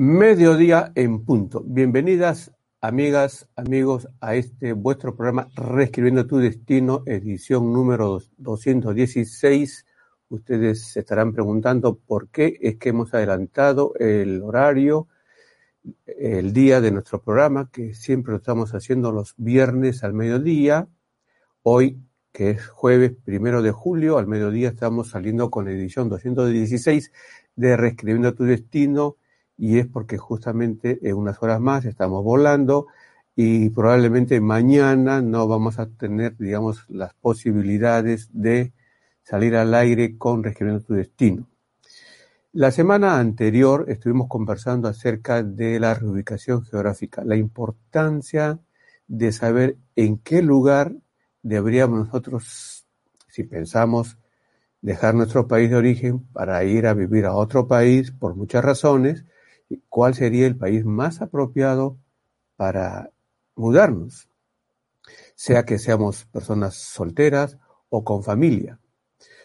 Mediodía en punto. Bienvenidas, amigas, amigos, a este vuestro programa Reescribiendo tu Destino, edición número 216. Ustedes se estarán preguntando por qué es que hemos adelantado el horario, el día de nuestro programa, que siempre lo estamos haciendo los viernes al mediodía. Hoy, que es jueves primero de julio, al mediodía estamos saliendo con la edición 216 de Reescribiendo tu Destino y es porque justamente en unas horas más estamos volando y probablemente mañana no vamos a tener, digamos, las posibilidades de salir al aire con Reescribiendo tu Destino. La semana anterior estuvimos conversando acerca de la reubicación geográfica, la importancia de saber en qué lugar deberíamos nosotros, si pensamos dejar nuestro país de origen para ir a vivir a otro país por muchas razones, cuál sería el país más apropiado para mudarnos, sea que seamos personas solteras o con familia.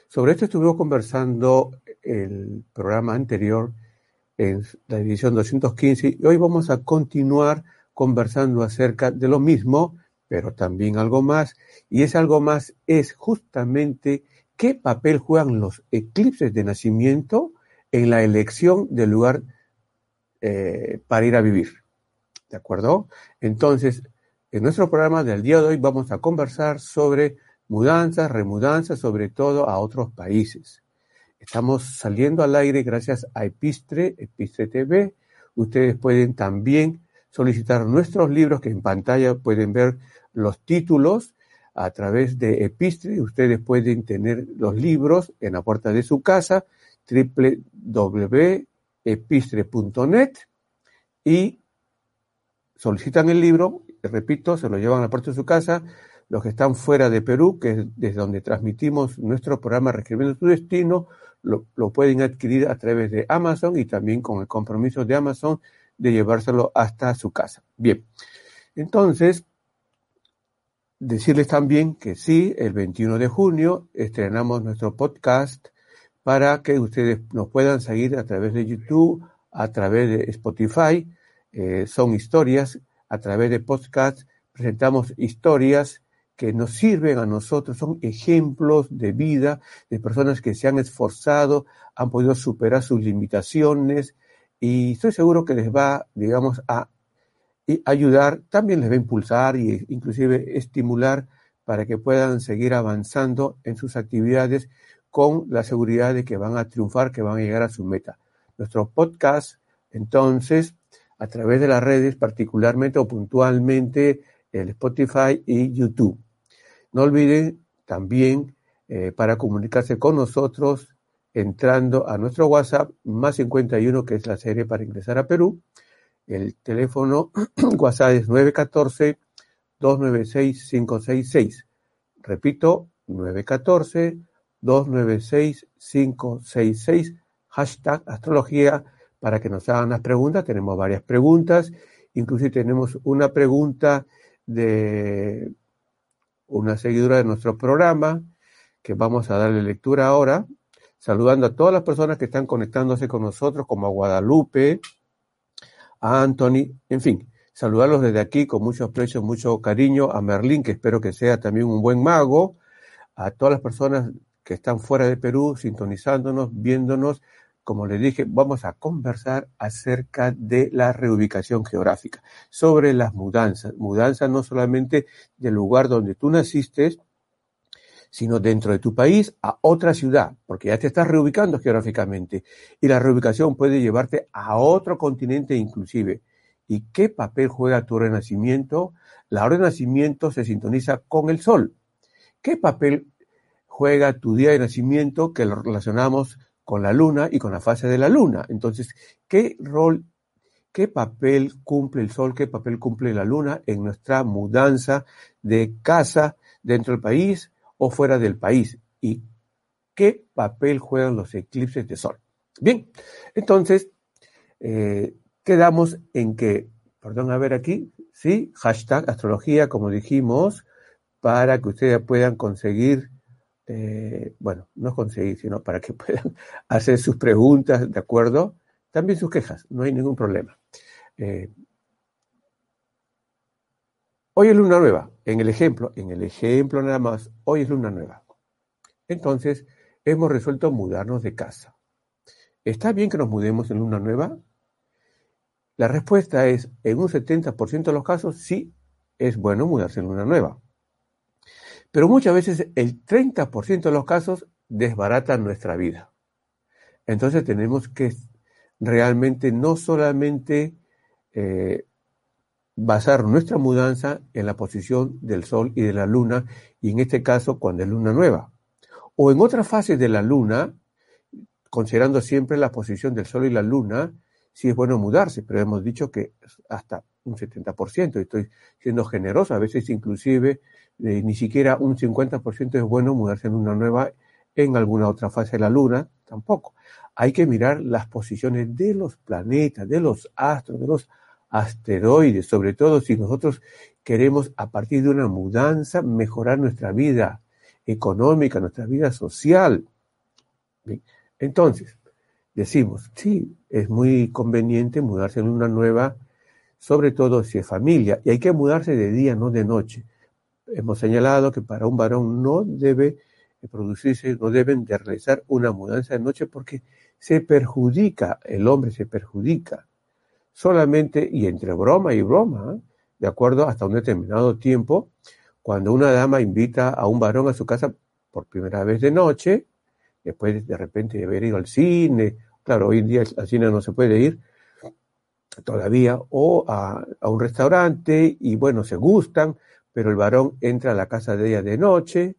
Sobre esto estuvimos conversando el programa anterior en la edición 215 y hoy vamos a continuar conversando acerca de lo mismo, pero también algo más, y ese algo más es justamente qué papel juegan los eclipses de nacimiento en la elección del lugar eh, para ir a vivir. ¿De acuerdo? Entonces, en nuestro programa del día de hoy vamos a conversar sobre mudanzas, remudanzas, sobre todo a otros países. Estamos saliendo al aire gracias a Epistre, Epistre TV. Ustedes pueden también solicitar nuestros libros que en pantalla pueden ver los títulos a través de Epistre. Ustedes pueden tener los libros en la puerta de su casa, www epistre.net y solicitan el libro, repito, se lo llevan a la puerta de su casa, los que están fuera de Perú, que es desde donde transmitimos nuestro programa Reescribiendo tu Destino, lo, lo, pueden adquirir a través de Amazon y también con el compromiso de Amazon de llevárselo hasta su casa. Bien, entonces, decirles también que sí, el 21 de junio estrenamos nuestro podcast para que ustedes nos puedan seguir a través de YouTube, a través de Spotify. Eh, son historias, a través de podcast presentamos historias que nos sirven a nosotros, son ejemplos de vida de personas que se han esforzado, han podido superar sus limitaciones y estoy seguro que les va, digamos, a ayudar, también les va a impulsar e inclusive estimular para que puedan seguir avanzando en sus actividades con la seguridad de que van a triunfar, que van a llegar a su meta. Nuestro podcast, entonces, a través de las redes, particularmente o puntualmente el Spotify y YouTube. No olviden también eh, para comunicarse con nosotros entrando a nuestro WhatsApp más 51, que es la serie para ingresar a Perú. El teléfono WhatsApp es 914 296 566. Repito, 914 296-566, hashtag astrología, para que nos hagan las preguntas. Tenemos varias preguntas, inclusive tenemos una pregunta de una seguidora de nuestro programa, que vamos a darle lectura ahora, saludando a todas las personas que están conectándose con nosotros, como a Guadalupe, a Anthony, en fin, saludarlos desde aquí con mucho aprecio, mucho cariño, a Merlín, que espero que sea también un buen mago, a todas las personas que están fuera de Perú, sintonizándonos, viéndonos. Como les dije, vamos a conversar acerca de la reubicación geográfica, sobre las mudanzas. Mudanzas no solamente del lugar donde tú naciste, sino dentro de tu país a otra ciudad, porque ya te estás reubicando geográficamente. Y la reubicación puede llevarte a otro continente inclusive. ¿Y qué papel juega tu renacimiento? La renacimiento se sintoniza con el sol. ¿Qué papel juega tu día de nacimiento que lo relacionamos con la luna y con la fase de la luna. Entonces, ¿qué rol ¿Qué papel cumple el sol, qué papel cumple la luna en nuestra mudanza de casa dentro del país o fuera del país? ¿Y qué papel juegan los eclipses de sol? Bien, entonces, eh, quedamos en que, perdón, a ver aquí, sí, hashtag astrología, como dijimos, para que ustedes puedan conseguir, eh, bueno, no conseguir, sino para que puedan hacer sus preguntas, ¿de acuerdo? También sus quejas, no hay ningún problema. Eh, hoy es luna nueva, en el ejemplo, en el ejemplo nada más, hoy es luna nueva. Entonces, hemos resuelto mudarnos de casa. ¿Está bien que nos mudemos en luna nueva? La respuesta es, en un 70% de los casos, sí es bueno mudarse en luna nueva. Pero muchas veces el 30% de los casos desbaratan nuestra vida. Entonces tenemos que realmente no solamente eh, basar nuestra mudanza en la posición del Sol y de la Luna, y en este caso cuando es luna nueva. O en otras fases de la Luna, considerando siempre la posición del Sol y la Luna, sí es bueno mudarse, pero hemos dicho que hasta un 70%, estoy siendo generoso, a veces inclusive eh, ni siquiera un 50% es bueno mudarse en una nueva en alguna otra fase de la Luna, tampoco. Hay que mirar las posiciones de los planetas, de los astros, de los asteroides, sobre todo si nosotros queremos a partir de una mudanza mejorar nuestra vida económica, nuestra vida social. Entonces, decimos, sí, es muy conveniente mudarse en una nueva, sobre todo si es familia, y hay que mudarse de día, no de noche. Hemos señalado que para un varón no debe producirse, no deben de realizar una mudanza de noche porque se perjudica, el hombre se perjudica. Solamente, y entre broma y broma, de acuerdo hasta un determinado tiempo, cuando una dama invita a un varón a su casa por primera vez de noche, después de repente de haber ido al cine, claro, hoy en día al cine no se puede ir todavía, o a, a un restaurante, y bueno, se gustan, pero el varón entra a la casa de ella de noche,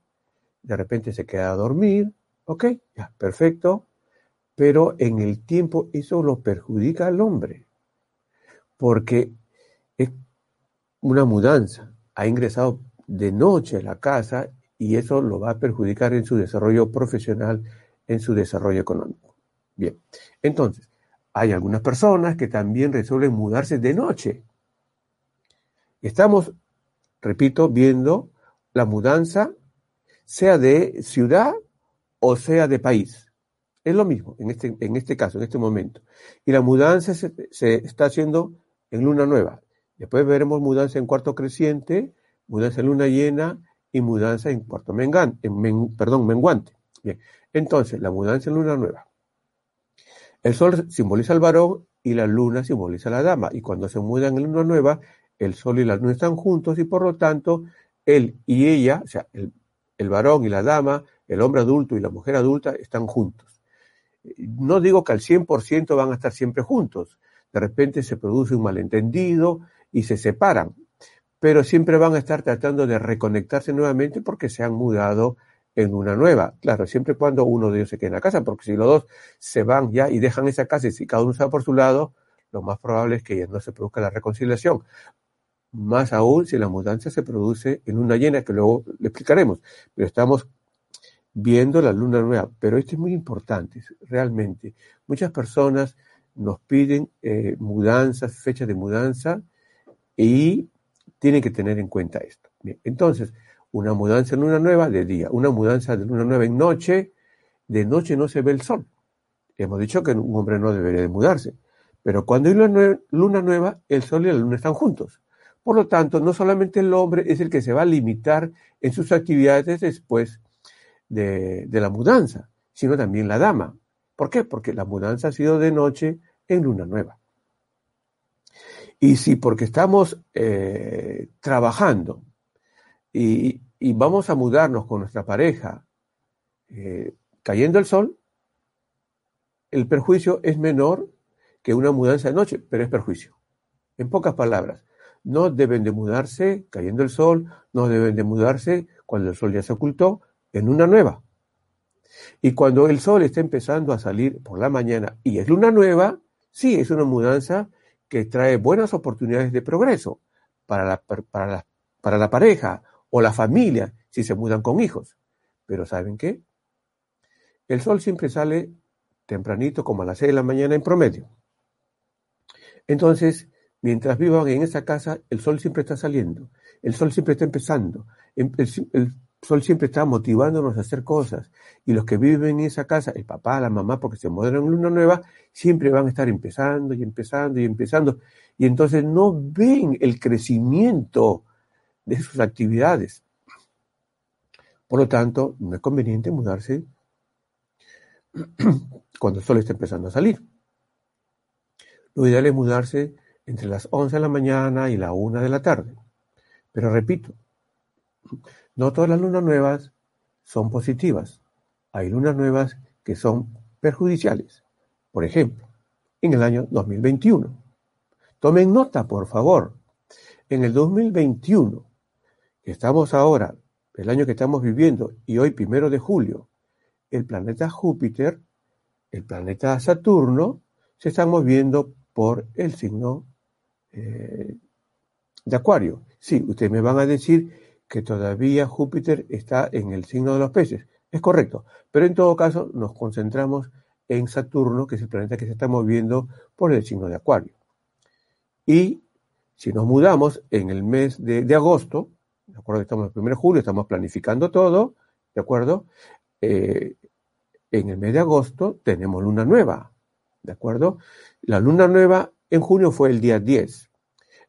de repente se queda a dormir, ok, ya, perfecto, pero en el tiempo eso lo perjudica al hombre porque es una mudanza. Ha ingresado de noche a la casa y eso lo va a perjudicar en su desarrollo profesional, en su desarrollo económico. Bien, entonces, hay algunas personas que también resuelven mudarse de noche. Estamos, repito, viendo la mudanza, sea de ciudad o sea de país. Es lo mismo en este, en este caso, en este momento. Y la mudanza se, está haciendo en luna nueva. Después veremos mudanza en cuarto creciente, mudanza en luna llena y mudanza en cuarto mengante, en perdón, menguante. Bien, entonces la mudanza en luna nueva. El sol simboliza al varón y la luna simboliza a la dama. Y cuando se mudan en luna nueva, el sol y la luna están juntos y por lo tanto él y ella, o sea, el, varón y la dama, el hombre adulto y la mujer adulta están juntos. No digo que al 100% van a estar siempre juntos, de repente se produce un malentendido y se separan, pero siempre van a estar tratando de reconectarse nuevamente porque se han mudado en una nueva. Claro, siempre cuando uno de ellos se quede en la casa, porque si los dos se van ya y dejan esa casa y si cada uno está por su lado, lo más probable es que ya no se produzca la reconciliación. Más aún si la mudanza se produce en una llena, que luego le explicaremos. Pero estamos viendo la luna nueva. Pero esto es muy importante, realmente. Muchas personas nos piden eh, mudanzas, fechas de mudanza y tienen que tener en cuenta esto. entonces, una mudanza en luna nueva de día, una mudanza de luna nueva en noche, de noche no se ve el sol. Hemos dicho que un hombre no debería de mudarse, pero cuando hay luna nueva, el sol y la luna están juntos. Por lo tanto, no solamente el hombre es el que se va a limitar en sus actividades después de la mudanza, sino también la dama. ¿Por qué? Porque la mudanza ha sido de noche en luna nueva. Y si porque estamos eh, trabajando y, vamos a mudarnos con nuestra pareja eh, cayendo el sol, el perjuicio es menor que una mudanza de noche, pero es perjuicio. En pocas palabras, no deben de mudarse cayendo el sol, no deben de mudarse cuando el sol ya se ocultó en una nueva. Y cuando el sol está empezando a salir por la mañana y es luna nueva, sí, es una mudanza que trae buenas oportunidades de progreso para la, pareja o la familia si se mudan con hijos. Pero ¿saben qué? El sol siempre sale tempranito, como a las 6 de la mañana en promedio. Entonces, mientras vivan en esa casa, el sol siempre está saliendo, el sol siempre está empezando, em, el, sol siempre está motivándonos a hacer cosas. Y los que viven en esa casa, el papá, la mamá, porque se mudan en luna nueva, siempre van a estar empezando y empezando y empezando. Y entonces no ven el crecimiento de sus actividades. Por lo tanto, no es conveniente mudarse cuando el sol está empezando a salir. Lo ideal es mudarse entre las 11 de la mañana y la 1 de la tarde. Pero repito, no todas las lunas nuevas son positivas. Hay lunas nuevas que son perjudiciales. Por ejemplo, en el año 2021. Tomen nota, por favor. En el 2021, que estamos ahora, el año que estamos viviendo, y hoy primero de julio, el planeta Júpiter, el planeta Saturno, se están moviendo por el signo eh, de Acuario. Sí, ustedes me van a decir que todavía Júpiter está en el signo de los peces. Es correcto, pero en todo caso nos concentramos en Saturno, que es el planeta que se está moviendo por el signo de Acuario. Y si nos mudamos en el mes de, agosto, de acuerdo, estamos el 1 de julio, estamos planificando todo, ¿de acuerdo? Eh, en el mes de agosto tenemos luna nueva, ¿de acuerdo? La luna nueva en junio fue el día 10.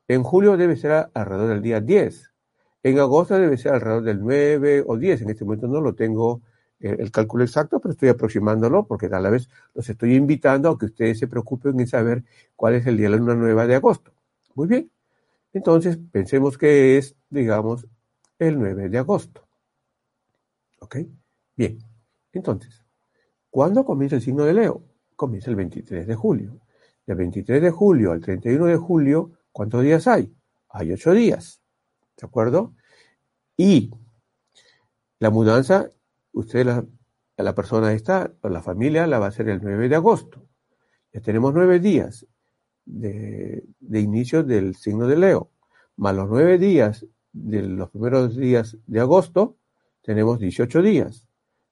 En julio debe ser alrededor del día 10. En agosto debe ser alrededor del 9 o 10. En este momento no lo tengo eh, el cálculo exacto, pero estoy aproximándolo porque la vez los estoy invitando a que ustedes se preocupen en saber cuál es el día de la luna nueva de agosto. Muy bien. Entonces, pensemos que es, digamos, el 9 de agosto. ¿Ok? Bien. Entonces, ¿cuándo comienza el signo de Leo? Comienza el 23 de julio. Del 23 de julio al 31 de julio, ¿cuántos días hay? Hay ocho días. ¿De acuerdo? Y la mudanza, usted, la, la persona esta, la familia, la va a hacer el 9 de agosto. Ya tenemos nueve días de, inicio del signo de Leo. Más los nueve días de los primeros días de agosto, tenemos 18 días.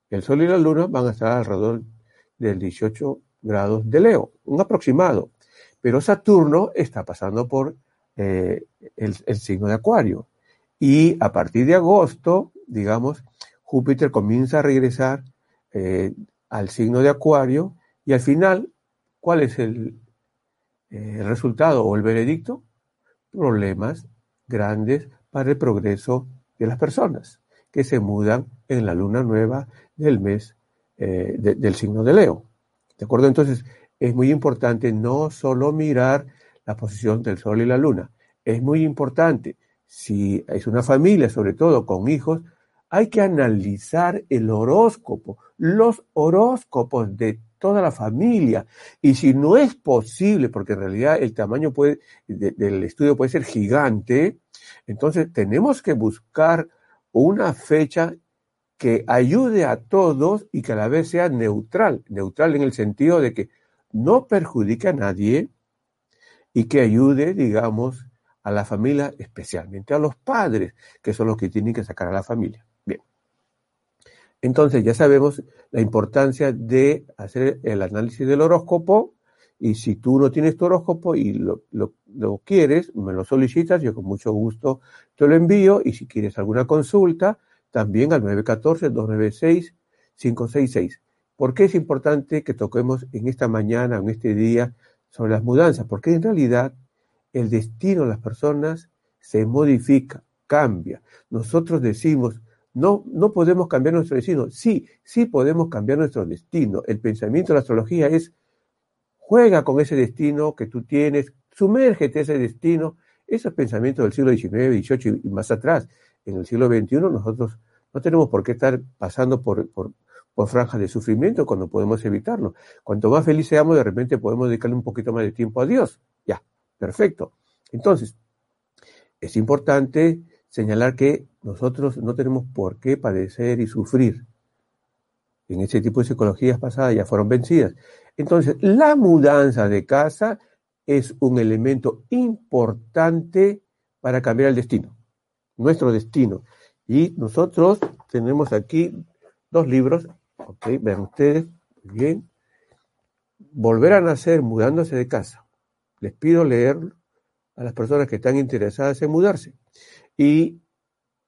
El Sol y la Luna van a estar alrededor del 18 grados de Leo, un aproximado. Pero Saturno está pasando por eh, el, signo de Acuario. Y a partir de agosto, digamos, Júpiter comienza a regresar eh, al signo de Acuario y al final, ¿cuál es el, eh, el resultado o el veredicto? Problemas grandes para el progreso de las personas que se mudan en la luna nueva del mes del signo de Leo. ¿De acuerdo? Entonces, es muy importante no solo mirar la posición del Sol y la Luna, es muy importante si es una familia, sobre todo con hijos, hay que analizar el horóscopo, los horóscopos de toda la familia. Y si no es posible, porque en realidad el tamaño puede, del estudio puede ser gigante, entonces tenemos que buscar una fecha que ayude a todos y que a la vez sea neutral, neutral en el sentido de que no perjudique a nadie y que ayude, digamos, a la familia, especialmente a los padres, que son los que tienen que sacar a la familia. Bien. Entonces ya sabemos la importancia de hacer el análisis del horóscopo y si tú no tienes tu horóscopo y lo, lo quieres, me lo solicitas, yo con mucho gusto te lo envío y si quieres alguna consulta, también al 914-296-566. ¿Por qué es importante que toquemos en esta mañana, en este día, sobre las mudanzas? Porque en realidad el destino de las personas se modifica, cambia. Nosotros decimos, no, no podemos cambiar nuestro destino. Sí, sí podemos cambiar nuestro destino. El pensamiento de la astrología es, juega con ese destino que tú tienes, sumérgete ese destino. Esos pensamientos del siglo XIX, XVIII y más atrás, en el siglo XXI, nosotros no tenemos por qué estar pasando por, franjas de sufrimiento cuando podemos evitarlo. Cuanto más feliz seamos, de repente podemos dedicarle un poquito más de tiempo a Dios. Ya, perfecto. Entonces, es importante señalar que nosotros no tenemos por qué padecer y sufrir. En ese tipo de psicologías pasadas ya fueron vencidas. Entonces, la mudanza de casa es un elemento importante para cambiar el destino, nuestro destino. Y nosotros tenemos aquí dos libros, ok, vean ustedes, bien, Volver a nacer mudándose de casa. Les pido leer a las personas que están interesadas en mudarse. Y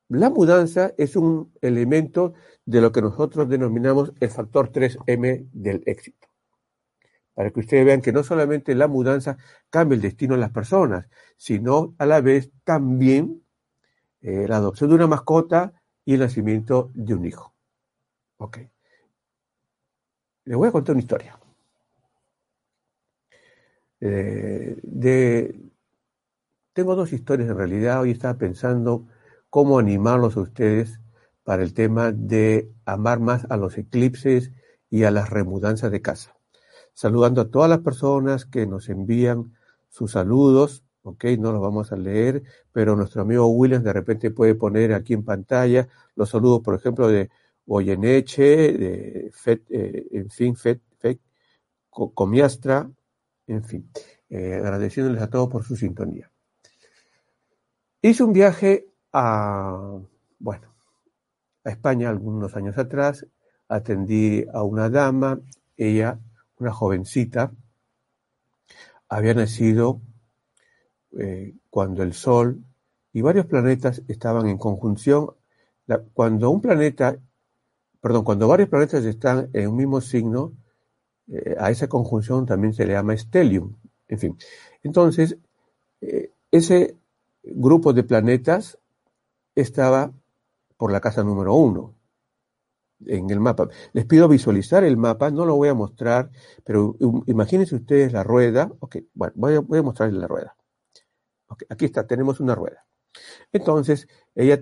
la mudanza es un elemento de lo que nosotros denominamos el factor 3M del éxito. Para que ustedes vean que no solamente la mudanza cambia el destino de las personas, sino a la vez también eh, la adopción de una mascota y el nacimiento de un hijo. Ok. Les voy a contar una historia. Eh, tengo dos historias en realidad. Hoy estaba pensando cómo animarlos a ustedes para el tema de amar más a los eclipses y a las remudanzas de casa. Saludando a todas las personas que nos envían sus saludos, ok, no los vamos a leer, pero nuestro amigo Williams de repente puede poner aquí en pantalla los saludos, por ejemplo, de Boyeneche, de Fet, eh, en fin, Fet, Fet Comiastra, en fin, eh, agradeciéndoles a todos por su sintonía. Hice un viaje a, bueno, a España algunos años atrás, atendí a una dama, ella, una jovencita, había nacido eh, cuando el Sol y varios planetas estaban en conjunción. cuando un planeta, perdón, cuando varios planetas están en un mismo signo, eh, a esa conjunción también se le llama stellium. En fin, entonces, eh, ese grupo de planetas estaba por la casa número uno en el mapa. Les pido visualizar el mapa, no lo voy a mostrar, pero imagínense ustedes la rueda. Ok, bueno, voy a, voy a mostrarles la rueda. Aquí está, tenemos una rueda. Entonces, ella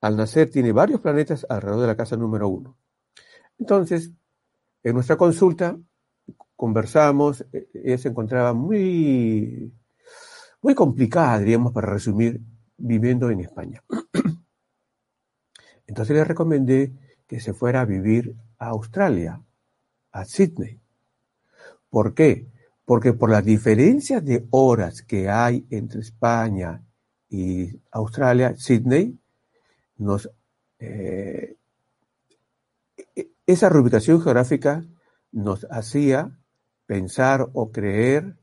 al nacer tiene varios planetas alrededor de la casa número uno. Entonces, en nuestra consulta conversamos, e, ella se encontraba muy, muy complicada, diríamos, para resumir, viviendo en España. Entonces le recomendé que se fuera a vivir a Australia, a Sydney. ¿Por qué? Porque por las diferencias de horas que hay entre España y Australia, Sydney, eh, esa reubicación geográfica nos hacía pensar o creer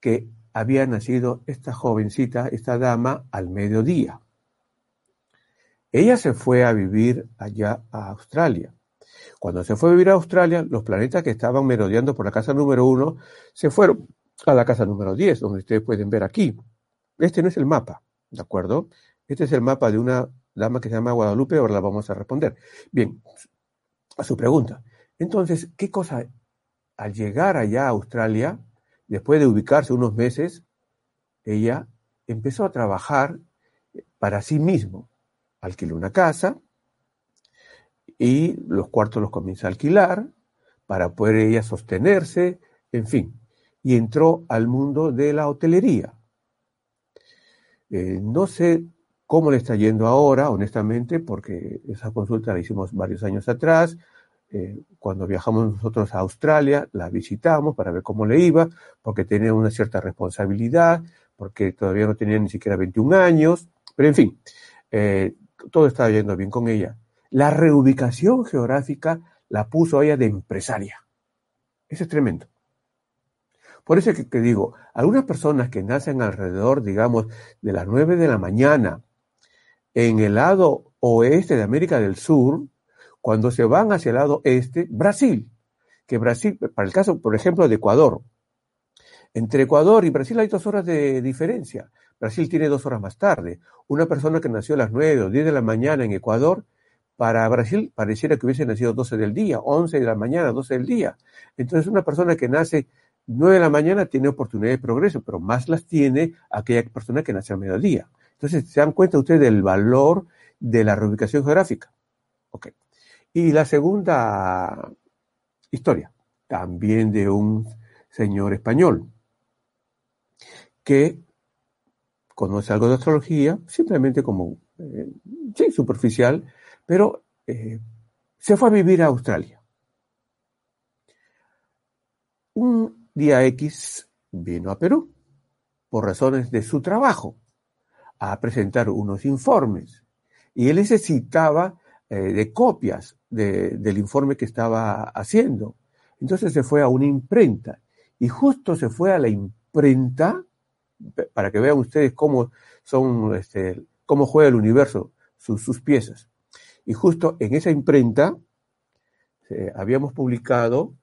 que había nacido esta jovencita, esta dama, al mediodía. Ella se fue a vivir allá a Australia. Cuando se fue a vivir a Australia, los planetas que estaban merodeando por la casa número uno se fueron a la casa número 10, donde ustedes pueden ver aquí. Este no es el mapa, ¿de acuerdo? Este es el mapa de una dama que se llama Guadalupe, ahora la vamos a responder. Bien, a su pregunta. Entonces, ¿qué cosa? Al llegar allá a Australia, después de ubicarse unos meses, ella empezó a trabajar para sí mismo. Alquiló una casa y los cuartos los comienza a alquilar para poder ella sostenerse, en fin, y entró al mundo de la hotelería. Eh, no sé cómo le está yendo ahora, honestamente, porque esa consulta la hicimos varios años atrás. Eh, cuando viajamos nosotros a Australia, la visitamos para ver cómo le iba, porque tenía una cierta responsabilidad, porque todavía no tenía ni siquiera 21 años, pero en fin, eh, todo estaba yendo bien con ella. La reubicación geográfica la puso ella de empresaria. Eso es tremendo. Por eso es que, que, digo, algunas personas que nacen alrededor, digamos, de las 9 de la mañana en el lado oeste de América del Sur, cuando se van hacia el lado este, Brasil, que Brasil, para el caso, por ejemplo, de Ecuador, entre Ecuador y Brasil hay dos horas de diferencia. Brasil tiene dos horas más tarde. Una persona que nació a las 9 o 10 de la mañana en Ecuador, para Brasil pareciera que hubiese nacido 12 del día, 11 de la mañana, 12 del día. Entonces una persona que nace 9 de la mañana tiene oportunidad de progreso, pero más las tiene aquella persona que nace a mediodía. Entonces, ¿se dan cuenta ustedes del valor de la reubicación geográfica? Ok. Y la segunda historia, también de un señor español, que conoce algo de astrología, simplemente como, eh, sí, superficial, pero eh, se fue a vivir a Australia. Un día X vino a Perú por razones de su trabajo a presentar unos informes y él necesitaba eh, de copias del informe que estaba haciendo. Entonces se fue a una imprenta y justo se fue a la imprenta para que vean ustedes cómo son, este, cómo juega el universo, sus, piezas. Y justo en esa imprenta eh, habíamos publicado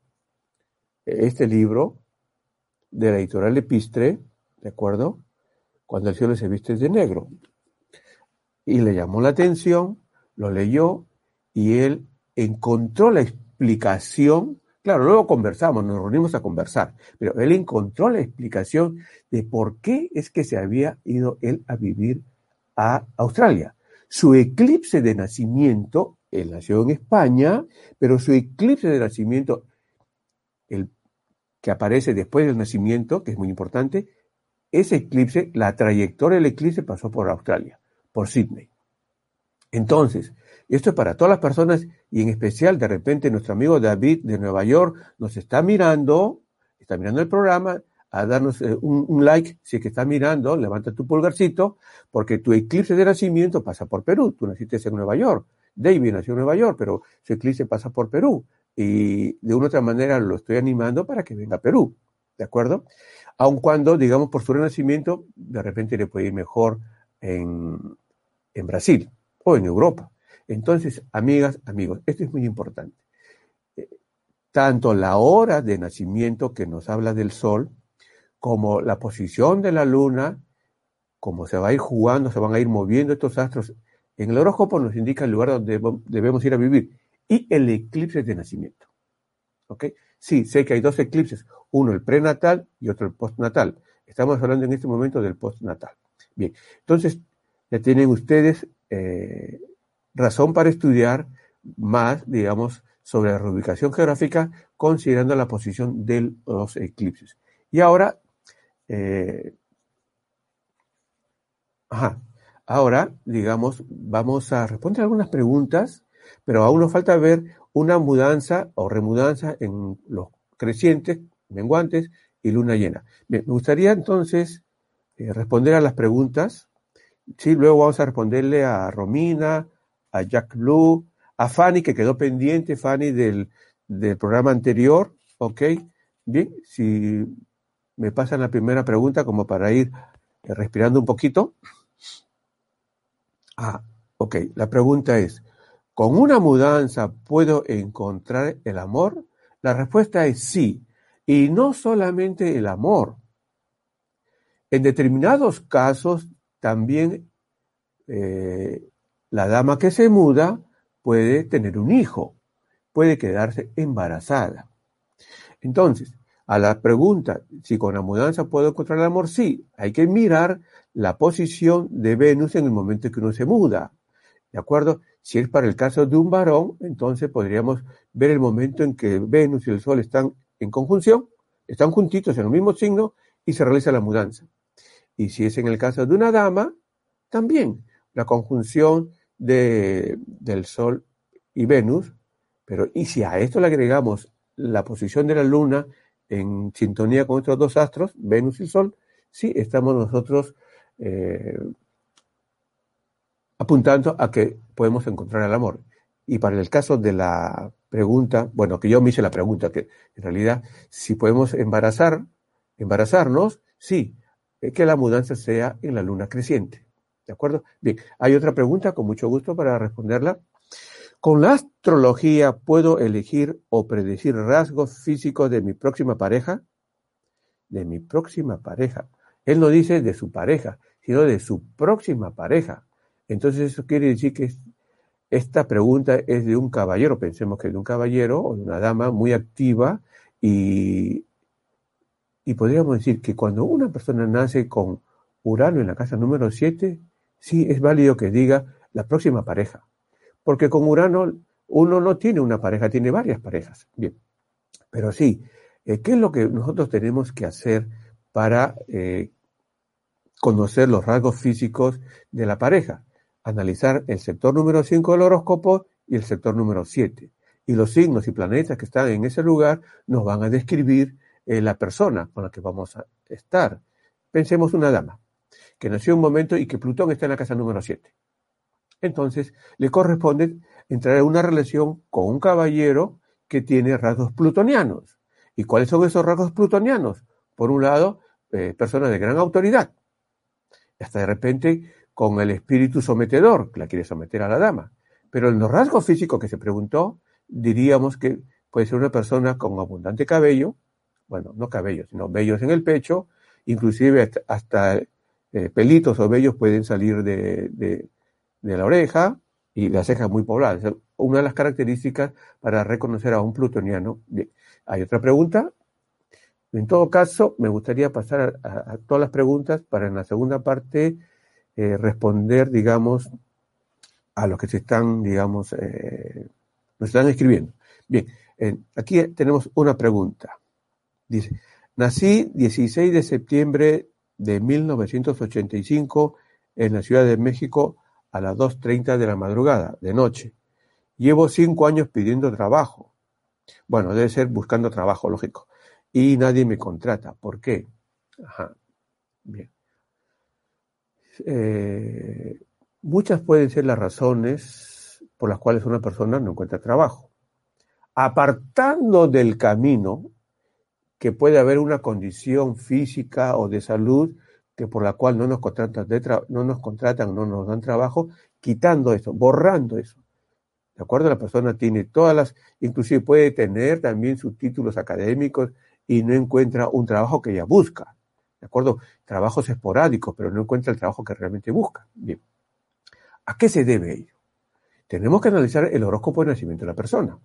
este libro de la editorial Epistre, ¿de acuerdo? Cuando el cielo se viste de negro. Y le llamó la atención, lo leyó y él encontró la explicación. Claro, luego conversamos, nos reunimos a conversar, pero él encontró la explicación de por qué es que se había ido él a vivir a Australia. Su eclipse de nacimiento, él nació en España, pero su eclipse de nacimiento, el que aparece después del nacimiento, que es muy importante, ese eclipse, la trayectoria del eclipse pasó por Australia, por Sydney. Entonces, esto es para todas las personas y en especial de repente nuestro amigo David de Nueva York nos está mirando, está mirando el programa, a darnos eh, un, like si es que está mirando, levanta tu pulgarcito, porque tu eclipse de nacimiento pasa por Perú, tú naciste en Nueva York, David nació en Nueva York, pero su eclipse pasa por Perú y de una u otra manera lo estoy animando para que venga a Perú, ¿de acuerdo? Aun cuando, digamos, por su renacimiento, de repente le puede ir mejor en, en Brasil o en Europa. Entonces, amigas, amigos, esto es muy importante. Eh, tanto la hora de nacimiento que nos habla del sol, como la posición de la luna, como se va a ir jugando, se van a ir moviendo estos astros, en el horóscopo nos indica el lugar donde debemos ir a vivir y el eclipse de nacimiento. ¿Ok? Sí, sé que hay dos eclipses, uno el prenatal y otro el postnatal. Estamos hablando en este momento del postnatal. Bien, entonces ya tienen ustedes eh, razón para estudiar más, digamos, sobre la reubicación geográfica considerando la posición de los eclipses. Y ahora, eh, ahora, digamos, vamos a responder algunas preguntas pero aún nos falta ver una mudanza o remudanza en los crecientes, menguantes y luna llena. Bien, me gustaría entonces eh, responder a las preguntas. Sí, luego vamos a responderle a Romina, a Jack Blue, a Fanny, que quedó pendiente, Fanny, del, del programa anterior. Ok, bien, si me pasan la primera pregunta como para ir eh, respirando un poquito. Ah, ok, la pregunta es, ¿Con una mudanza puedo encontrar el amor? La respuesta es sí, y no solamente el amor. En determinados casos, también eh, la dama que se muda puede tener un hijo, puede quedarse embarazada. Entonces, a la pregunta si con la mudanza puedo encontrar el amor, sí, hay que mirar la posición de Venus en el momento en que uno se muda. ¿De acuerdo? Si es para el caso de un varón, entonces podríamos ver el momento en que Venus y el Sol están en conjunción, están juntitos en el mismo signo y se realiza la mudanza. Y si es en el caso de una dama, también la conjunción de, del Sol y Venus, pero y si a esto le agregamos la posición de la Luna en sintonía con estos dos astros, Venus y Sol, sí estamos nosotros eh, apuntando a que podemos encontrar el amor. Y para el caso de la pregunta, bueno, que yo me hice la pregunta, que en realidad, si podemos embarazar, embarazarnos, sí, eh, que la mudanza sea en la luna creciente. ¿De acuerdo? Bien, hay otra pregunta con mucho gusto para responderla. ¿Con la astrología puedo elegir o predecir rasgos físicos de mi próxima pareja? De mi próxima pareja. Él no dice de su pareja, sino de su próxima pareja. Entonces eso quiere decir que esta pregunta es de un caballero, pensemos que es de un caballero o de una dama muy activa y, y podríamos decir que cuando una persona nace con Urano en la casa número 7, sí es válido que diga la próxima pareja, porque con Urano uno no tiene una pareja, tiene varias parejas. Bien, pero sí, eh, ¿qué es lo que nosotros tenemos que hacer para eh, conocer los rasgos físicos de la pareja? analizar el sector número 5 del horóscopo y el sector número 7. Y los signos y planetas que están en ese lugar nos van a describir eh, la persona con la que vamos a estar. Pensemos una dama que nació un momento y que Plutón está en la casa número 7. Entonces, le corresponde entrar en una relación con un caballero que tiene rasgos plutonianos. ¿Y cuáles son esos rasgos plutonianos? Por un lado, eh, personas de gran autoridad. Hasta de repente con el espíritu sometedor, que la quiere someter a la dama. Pero en los rasgos físicos que se preguntó, diríamos que puede ser una persona con abundante cabello, bueno, no cabello, sino vellos en el pecho, inclusive hasta, eh, pelitos o vellos pueden salir de, de, la oreja y las cejas muy pobladas. Una de las características para reconocer a un plutoniano. ¿Hay otra pregunta? En todo caso, me gustaría pasar a, todas las preguntas para en la segunda parte eh, responder, digamos, a los que se están, digamos, eh, nos están escribiendo. Bien, aquí tenemos una pregunta. Dice, nací 16 de septiembre de 1985 en la Ciudad de México a las 2.30 de la madrugada, de noche. Llevo cinco años pidiendo trabajo. Bueno, debe ser buscando trabajo, lógico. Y nadie me contrata. ¿Por qué? Ajá. Bien. Eh, muchas pueden ser las razones por las cuales una persona no encuentra trabajo. Apartando del camino que puede haber una condición física o de salud que por la cual no nos contratan, no nos contratan, no nos dan trabajo, quitando eso, borrando eso. ¿De acuerdo? La persona tiene todas las, inclusive puede tener también sus títulos académicos y no encuentra un trabajo que ella busca. ¿De acuerdo? Trabajos esporádicos, pero no encuentra el trabajo que realmente busca. Bien. ¿A qué se debe ello? Tenemos que analizar el horóscopo de nacimiento de la persona.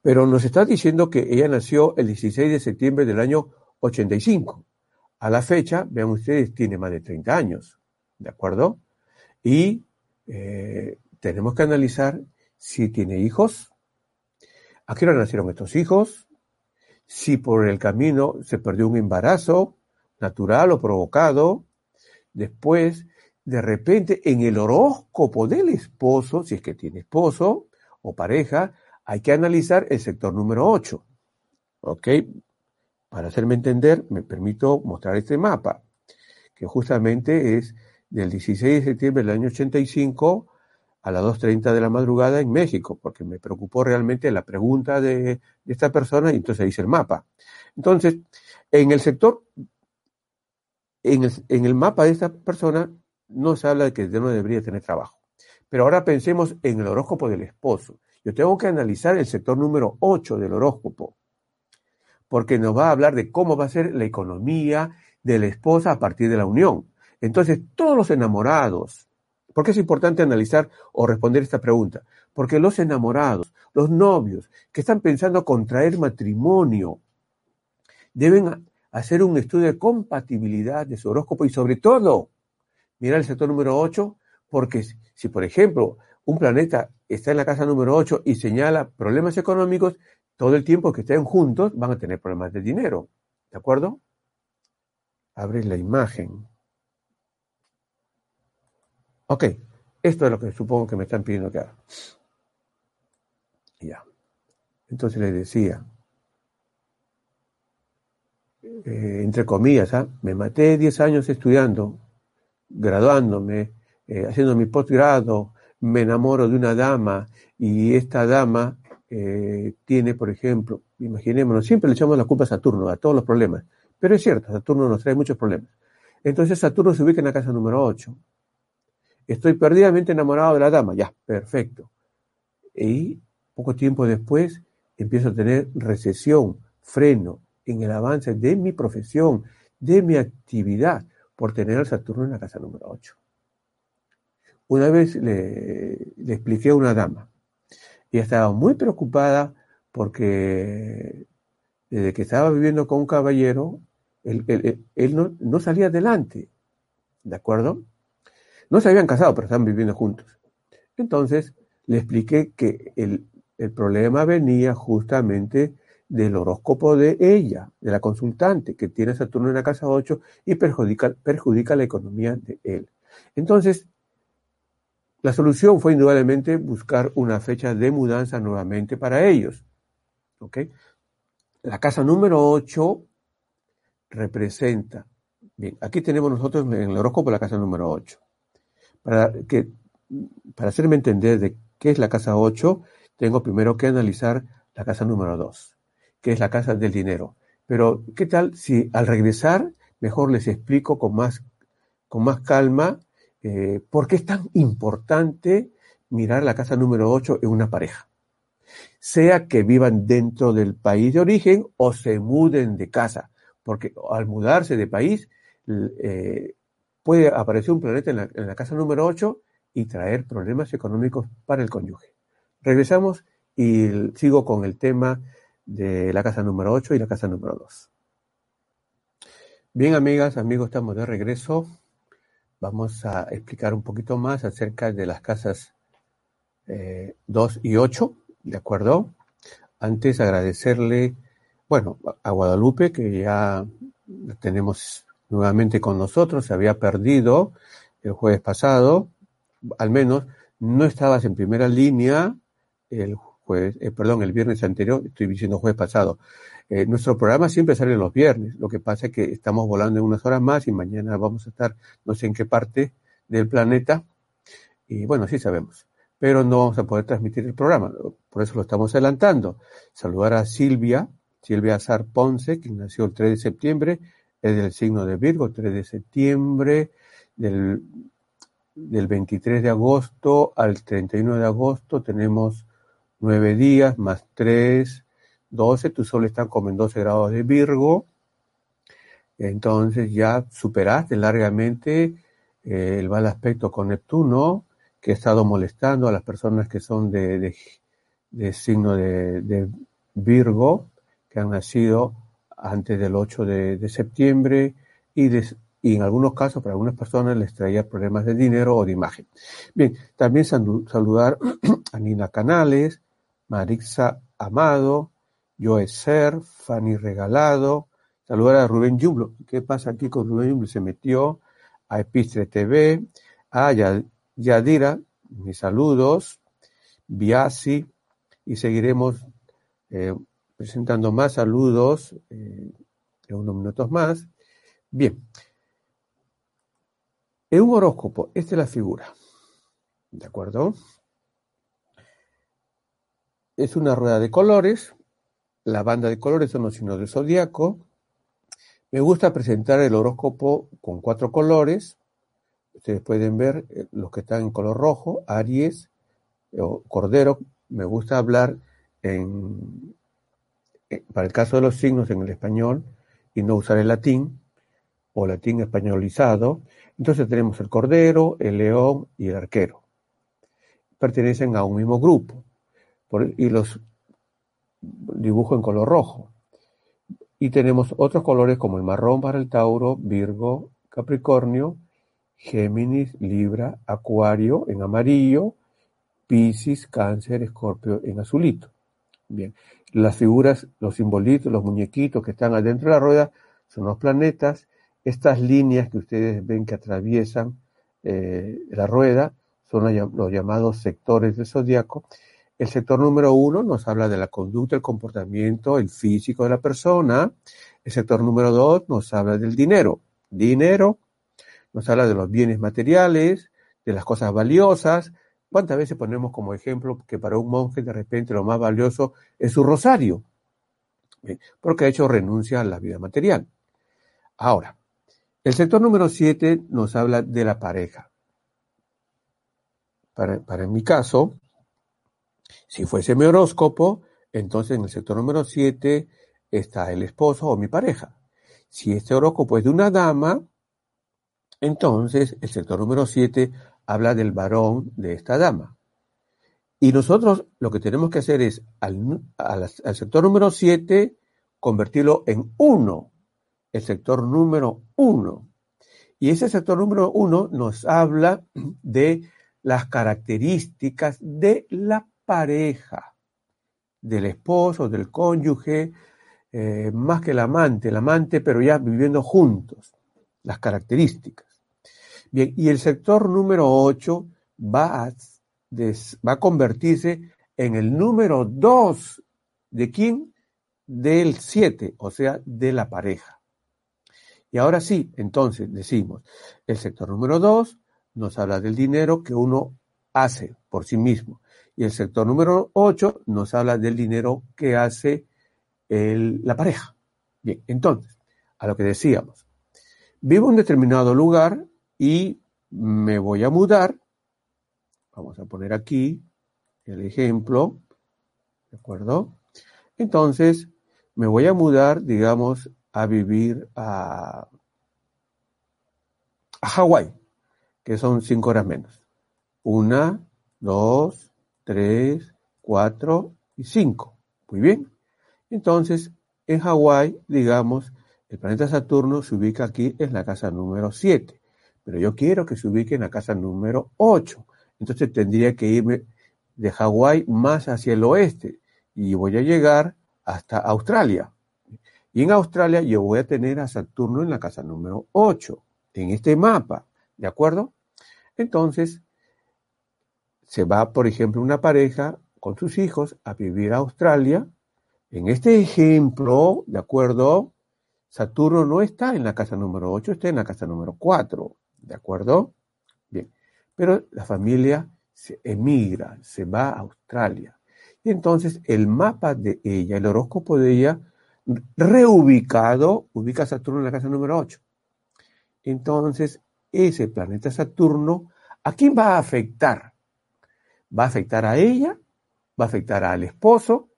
Pero nos está diciendo que ella nació el 16 de septiembre del año 85. A la fecha, vean ustedes, tiene más de 30 años, ¿de acuerdo? Y eh, tenemos que analizar si tiene hijos, a qué hora nacieron estos hijos, si por el camino se perdió un embarazo natural o provocado, después, de repente, en el horóscopo del esposo, si es que tiene esposo o pareja, hay que analizar el sector número 8. ¿Ok? Para hacerme entender, me permito mostrar este mapa, que justamente es del 16 de septiembre del año 85 a las 2.30 de la madrugada en México, porque me preocupó realmente la pregunta de, esta persona y entonces hice el mapa. Entonces, en el sector, en el, en el mapa de esta persona, no se habla de que no debería tener trabajo. Pero ahora pensemos en el horóscopo del esposo. Yo tengo que analizar el sector número 8 del horóscopo, porque nos va a hablar de cómo va a ser la economía de la esposa a partir de la unión. Entonces, todos los enamorados, ¿por qué es importante analizar o responder esta pregunta? Porque los enamorados, los novios que están pensando contraer matrimonio, deben hacer un estudio de compatibilidad de su horóscopo y sobre todo, mirar el sector número 8, porque si, por ejemplo, un planeta está en la casa número 8 y señala problemas económicos, todo el tiempo que estén juntos van a tener problemas de dinero. ¿De acuerdo? Abre la imagen. Ok, esto es lo que supongo que me están pidiendo que haga. Ya. Entonces les decía, eh, entre comillas, ¿ah? me maté 10 años estudiando, graduándome, eh, haciendo mi postgrado, me enamoro de una dama y esta dama eh, tiene, por ejemplo, imaginémonos, siempre le echamos la culpa a Saturno, a todos los problemas, pero es cierto, Saturno nos trae muchos problemas. Entonces Saturno se ubica en la casa número 8. Estoy perdidamente enamorado de la dama, ya, perfecto. Y poco tiempo después empiezo a tener recesión, freno en el avance de mi profesión, de mi actividad, por tener al Saturno en la casa número 8. Una vez le, expliqué a una dama y estaba muy preocupada porque desde que estaba viviendo con un caballero, él, no, no, salía adelante, ¿de acuerdo? No se habían casado, pero estaban viviendo juntos. Entonces le expliqué que el, el problema venía justamente del horóscopo de ella, de la consultante, que tiene Saturno en la casa 8 y perjudica, perjudica la economía de él. Entonces, la solución fue indudablemente buscar una fecha de mudanza nuevamente para ellos. ¿Ok? la casa número 8 representa, bien, aquí tenemos nosotros en el horóscopo la casa número 8. Para, que, para hacerme entender de qué es la casa 8, tengo primero que analizar la casa número 2, que es la casa del dinero. Pero, ¿qué tal si al regresar mejor les explico con más, con más calma eh, por qué es tan importante mirar la casa número 8 en una pareja? Sea que vivan dentro del país de origen o se muden de casa, porque al mudarse de país eh, puede aparecer un planeta en la, en la casa número 8 y traer problemas económicos para el cónyuge. Regresamos y sigo con el tema de la casa número 8 y la casa número 2. Bien, amigas, amigos, estamos de regreso. Vamos a explicar un poquito más acerca de las casas 2 eh, y 8, ¿de acuerdo? Antes agradecerle, bueno, a Guadalupe, que ya tenemos nuevamente con nosotros, se había perdido el jueves pasado, al menos no estabas en primera línea el jueves, eh, perdón, el viernes anterior, estoy diciendo jueves pasado. Eh, nuestro programa siempre sale los viernes, lo que pasa es que estamos volando en unas horas más y mañana vamos a estar no sé en qué parte del planeta. Y bueno, sí sabemos, pero no vamos a poder transmitir el programa, por eso lo estamos adelantando. Saludar a Silvia, Silvia Azar Ponce, que nació el 3 de septiembre, es del signo de Virgo, 3 de septiembre, del, del 23 de agosto al 31 de agosto. Tenemos nueve días más tres, doce, tu sol está como en 12 grados de Virgo, entonces ya superaste largamente eh, el mal aspecto con Neptuno, que ha estado molestando a las personas que son de, de, signo de, Virgo, que han nacido antes del 8 de, septiembre y, y, en algunos casos para algunas personas les traía problemas de dinero o de imagen. Bien, también saludar a Nina Canales, Marixa Amado, Joe Ser, Fanny Regalado, saludar a Rubén Yublo. ¿Qué pasa aquí con Rubén Yublo? Se metió a Epistre TV, a Yadira, mis saludos, Biasi, y seguiremos eh, presentando más saludos eh, en unos minutos más. Bien, en un horóscopo, esta es la figura, ¿de acuerdo? es una rueda de colores. La banda de colores son los signos del zodiaco. Me gusta presentar el horóscopo con cuatro colores. Ustedes pueden ver eh, los que están en color rojo, Aries o Cordero. Me gusta hablar en, eh, para el caso de los signos en el español y no usar el latín o latín españolizado. Entonces tenemos el Cordero, el León y el Arquero. Pertenecen a un mismo grupo y los dibujo en color rojo. Y tenemos otros colores como el marrón para el Tauro, Virgo, Capricornio, Géminis, Libra, Acuario en amarillo, Piscis, Cáncer, Escorpio en azulito. Bien, las figuras, los simbolitos, los muñequitos que están adentro de la rueda son los planetas. Estas líneas que ustedes ven que atraviesan eh, la rueda son los llamados sectores del zodiaco el sector número uno nos habla de la conducta, el comportamiento, el físico de la persona. El sector número dos nos habla del dinero. Dinero nos habla de los bienes materiales, de las cosas valiosas. ¿Cuántas veces ponemos como ejemplo que para un monje de repente lo más valioso es su rosario? Porque ha hecho renuncia a la vida material. Ahora, el sector número siete nos habla de la pareja. Para, para mi caso, si fuese mi horóscopo, entonces en el sector número 7 está el esposo o mi pareja. Si este horóscopo es de una dama, entonces el sector número 7 habla del varón de esta dama. Y nosotros lo que tenemos que hacer es al, sector número 7 convertirlo en 1, el sector número 1. Y ese sector número 1 nos habla de las características de la pareja, del esposo, del cónyuge, eh, más que el amante, el amante, pero ya viviendo juntos, las características. Bien, y el sector número 8 va a, va a convertirse en el número 2 de quién? del 7, o sea, de la pareja. Y ahora sí, entonces decimos, el sector número 2 nos habla del dinero que uno hace por sí mismo. Y el sector número 8 nos habla del dinero que hace la pareja. Bien, entonces, a lo que decíamos, vivo en un determinado lugar y me voy a mudar. Vamos a poner aquí el ejemplo, ¿de acuerdo? Entonces, me voy a mudar, digamos, a vivir a, a Hawái, que son cinco horas menos. Una, dos, tres, cuatro y cinco. Muy bien. Entonces, en Hawái, digamos, el planeta Saturno se ubica aquí en la casa número 7, pero yo quiero que se ubique en la casa número 8. Entonces tendría que irme de Hawái más hacia el oeste y voy a llegar hasta Australia. Y en Australia yo voy a tener a Saturno en la casa número 8, en este mapa, ¿de acuerdo? Entonces, se va, por ejemplo, una pareja con sus hijos a vivir a Australia. En este ejemplo, ¿de acuerdo? Saturno no está en la casa número 8, está en la casa número 4, ¿de acuerdo? Bien, pero la familia se emigra, se va a Australia. Y entonces el mapa de ella, el horóscopo de ella, reubicado, ubica a Saturno en la casa número 8. Entonces, ese planeta Saturno, ¿a quién va a afectar? ¿Va a afectar a ella? ¿Va a afectar al esposo?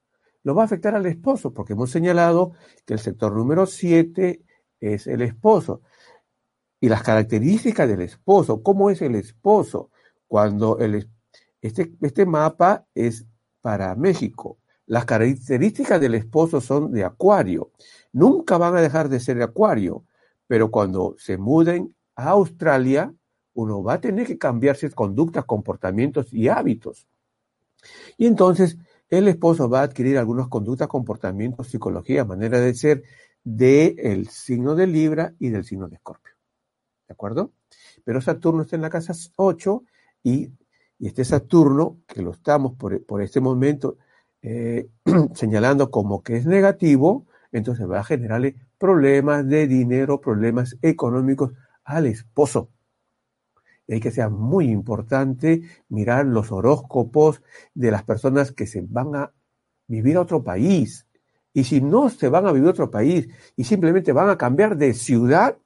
Lo va a afectar al esposo, porque hemos señalado que el sector número 7 es el esposo. Y las características del esposo, ¿cómo es el esposo? Cuando el, este, este mapa es para México. Las características del esposo son de acuario. Nunca van a dejar de ser de acuario, pero cuando se muden a Australia, uno va a tener que cambiarse conductas, comportamientos y hábitos. Y entonces el esposo va a adquirir algunas conductas, comportamientos, psicología, manera de ser del signo de Libra y del signo de Escorpio. ¿De acuerdo? Pero Saturno está en la casa 8 y, este Saturno, que lo estamos por, este momento eh, señalando como que es negativo, entonces va a generarle problemas de dinero, problemas económicos al esposo hay que sea muy importante mirar los horóscopos de las personas que se van a vivir a otro país. Y si no se van a vivir a otro país y simplemente van a cambiar de ciudad,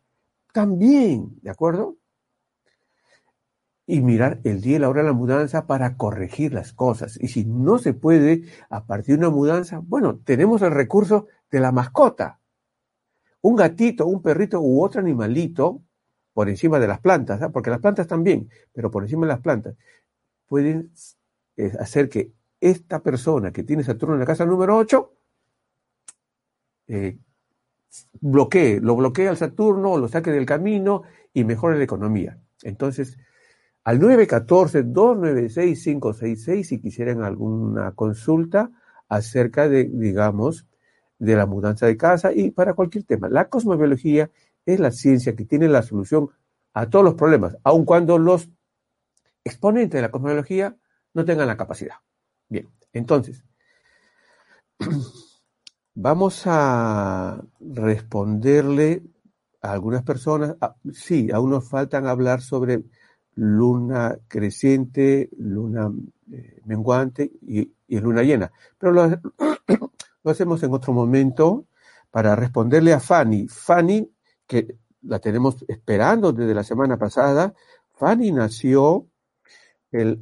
también, ¿de acuerdo? Y mirar el día y la hora de la mudanza para corregir las cosas. Y si no se puede a partir de una mudanza, bueno, tenemos el recurso de la mascota. Un gatito, un perrito u otro animalito por encima de las plantas, ¿ah? porque las plantas también, pero por encima de las plantas, pueden eh, hacer que esta persona que tiene Saturno en la casa número 8 eh, bloquee, lo bloquee al Saturno, lo saque del camino y mejore la economía. Entonces, al 914-296-566 si quisieran alguna consulta acerca de, digamos, de la mudanza de casa y para cualquier tema. La cosmobiología es la ciencia que tiene la solución a todos los problemas, aun cuando los exponentes de la cosmología no tengan la capacidad. Bien, entonces, vamos a responderle a algunas personas. Ah, sí, aún nos faltan hablar sobre luna creciente, luna eh, menguante y, luna llena, pero lo, lo hacemos en otro momento para responderle a Fanny. Fanny que la tenemos esperando desde la semana pasada. Fanny nació el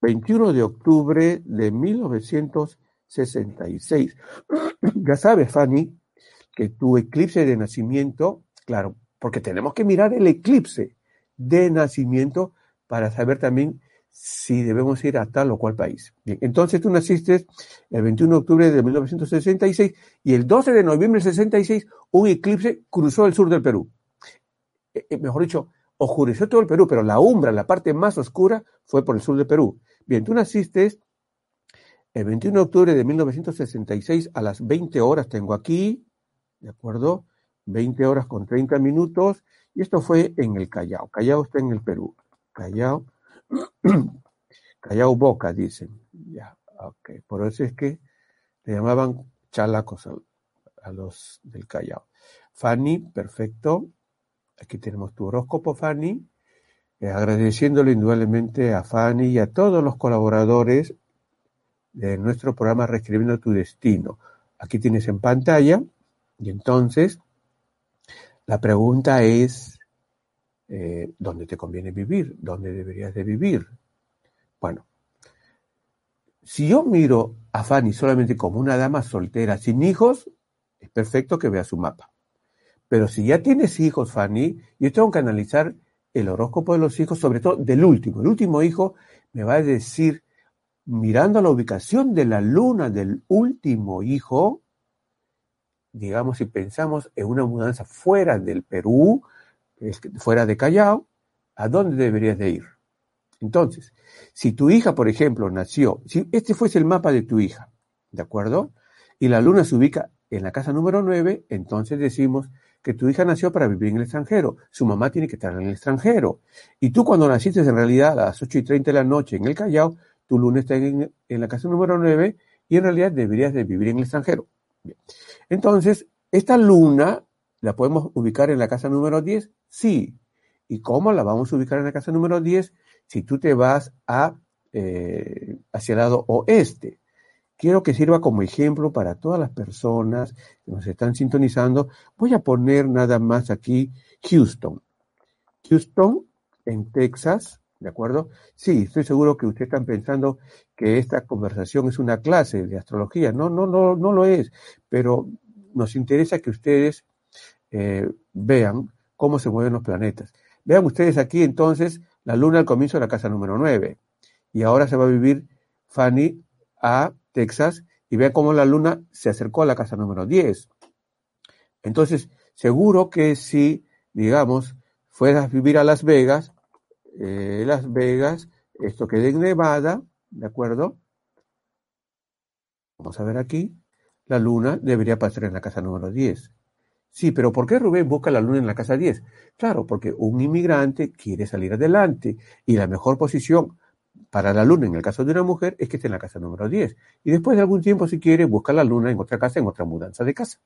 21 de octubre de 1966. ya sabes, Fanny, que tu eclipse de nacimiento, claro, porque tenemos que mirar el eclipse de nacimiento para saber también si debemos ir a tal o cual país. Bien, entonces tú naciste el 21 de octubre de 1966 y el 12 de noviembre del 66 un eclipse cruzó el sur del Perú. Eh, eh, mejor dicho, oscureció todo el Perú, pero la umbra, la parte más oscura, fue por el sur del Perú. Bien, tú naciste el 21 de octubre de 1966 a las 20 horas, tengo aquí, ¿de acuerdo? 20 horas con 30 minutos, y esto fue en el Callao. Callao está en el Perú. Callao Callao Boca, dicen. Ya, ok. Por eso es que le llamaban chalacos a, los del Callao. Fanny, perfecto. Aquí tenemos tu horóscopo, Fanny. Eh, agradeciéndole indudablemente a Fanny y a todos los colaboradores de nuestro programa Reescribiendo tu Destino. Aquí tienes en pantalla y entonces la pregunta es, eh, ¿dónde te conviene vivir? ¿Dónde deberías de vivir? Bueno, si yo miro a Fanny solamente como una dama soltera sin hijos, es perfecto que vea su mapa. Pero si ya tienes hijos, Fanny, yo tengo que analizar el horóscopo de los hijos, sobre todo del último. El último hijo me va a decir, mirando la ubicación de la luna del último hijo, digamos, si pensamos en una mudanza fuera del Perú, fuera de Callao, ¿a dónde deberías de ir? Entonces, si tu hija, por ejemplo, nació, si este fuese el mapa de tu hija, ¿de acuerdo? Y la luna se ubica en la casa número 9, entonces decimos que tu hija nació para vivir en el extranjero. Su mamá tiene que estar en el extranjero. Y tú cuando naciste en realidad a las 8 y 30 de la noche en el Callao, tu luna está en, la casa número 9 y en realidad deberías de vivir en el extranjero. Entonces, esta luna la podemos ubicar en la casa número 10, sí. ¿Y cómo la vamos a ubicar en la casa número 10? si tú te vas a, eh, hacia el lado oeste. Quiero que sirva como ejemplo para todas las personas que nos están sintonizando. Voy a poner nada más aquí Houston. Houston, en Texas, ¿de acuerdo? Sí, estoy seguro que ustedes están pensando que esta conversación es una clase de astrología. No, no, no, no lo es, pero nos interesa que ustedes eh, vean cómo se mueven los planetas. Vean ustedes aquí entonces la luna al comienzo de la casa número 9. Y ahora se va a vivir Fanny a Texas y vea cómo la luna se acercó a la casa número 10. Entonces, seguro que si, digamos, fueras a vivir a Las Vegas, eh, Las Vegas, esto queda en Nevada, ¿de acuerdo? Vamos a ver aquí, la luna debería pasar en la casa número 10. Sí, pero ¿por qué Rubén busca la luna en la casa 10? Claro, porque un inmigrante quiere salir adelante y la mejor posición para la luna en el caso de una mujer es que esté en la casa número 10. Y después de algún tiempo, si quiere, busca la luna en otra casa, en otra mudanza de casa.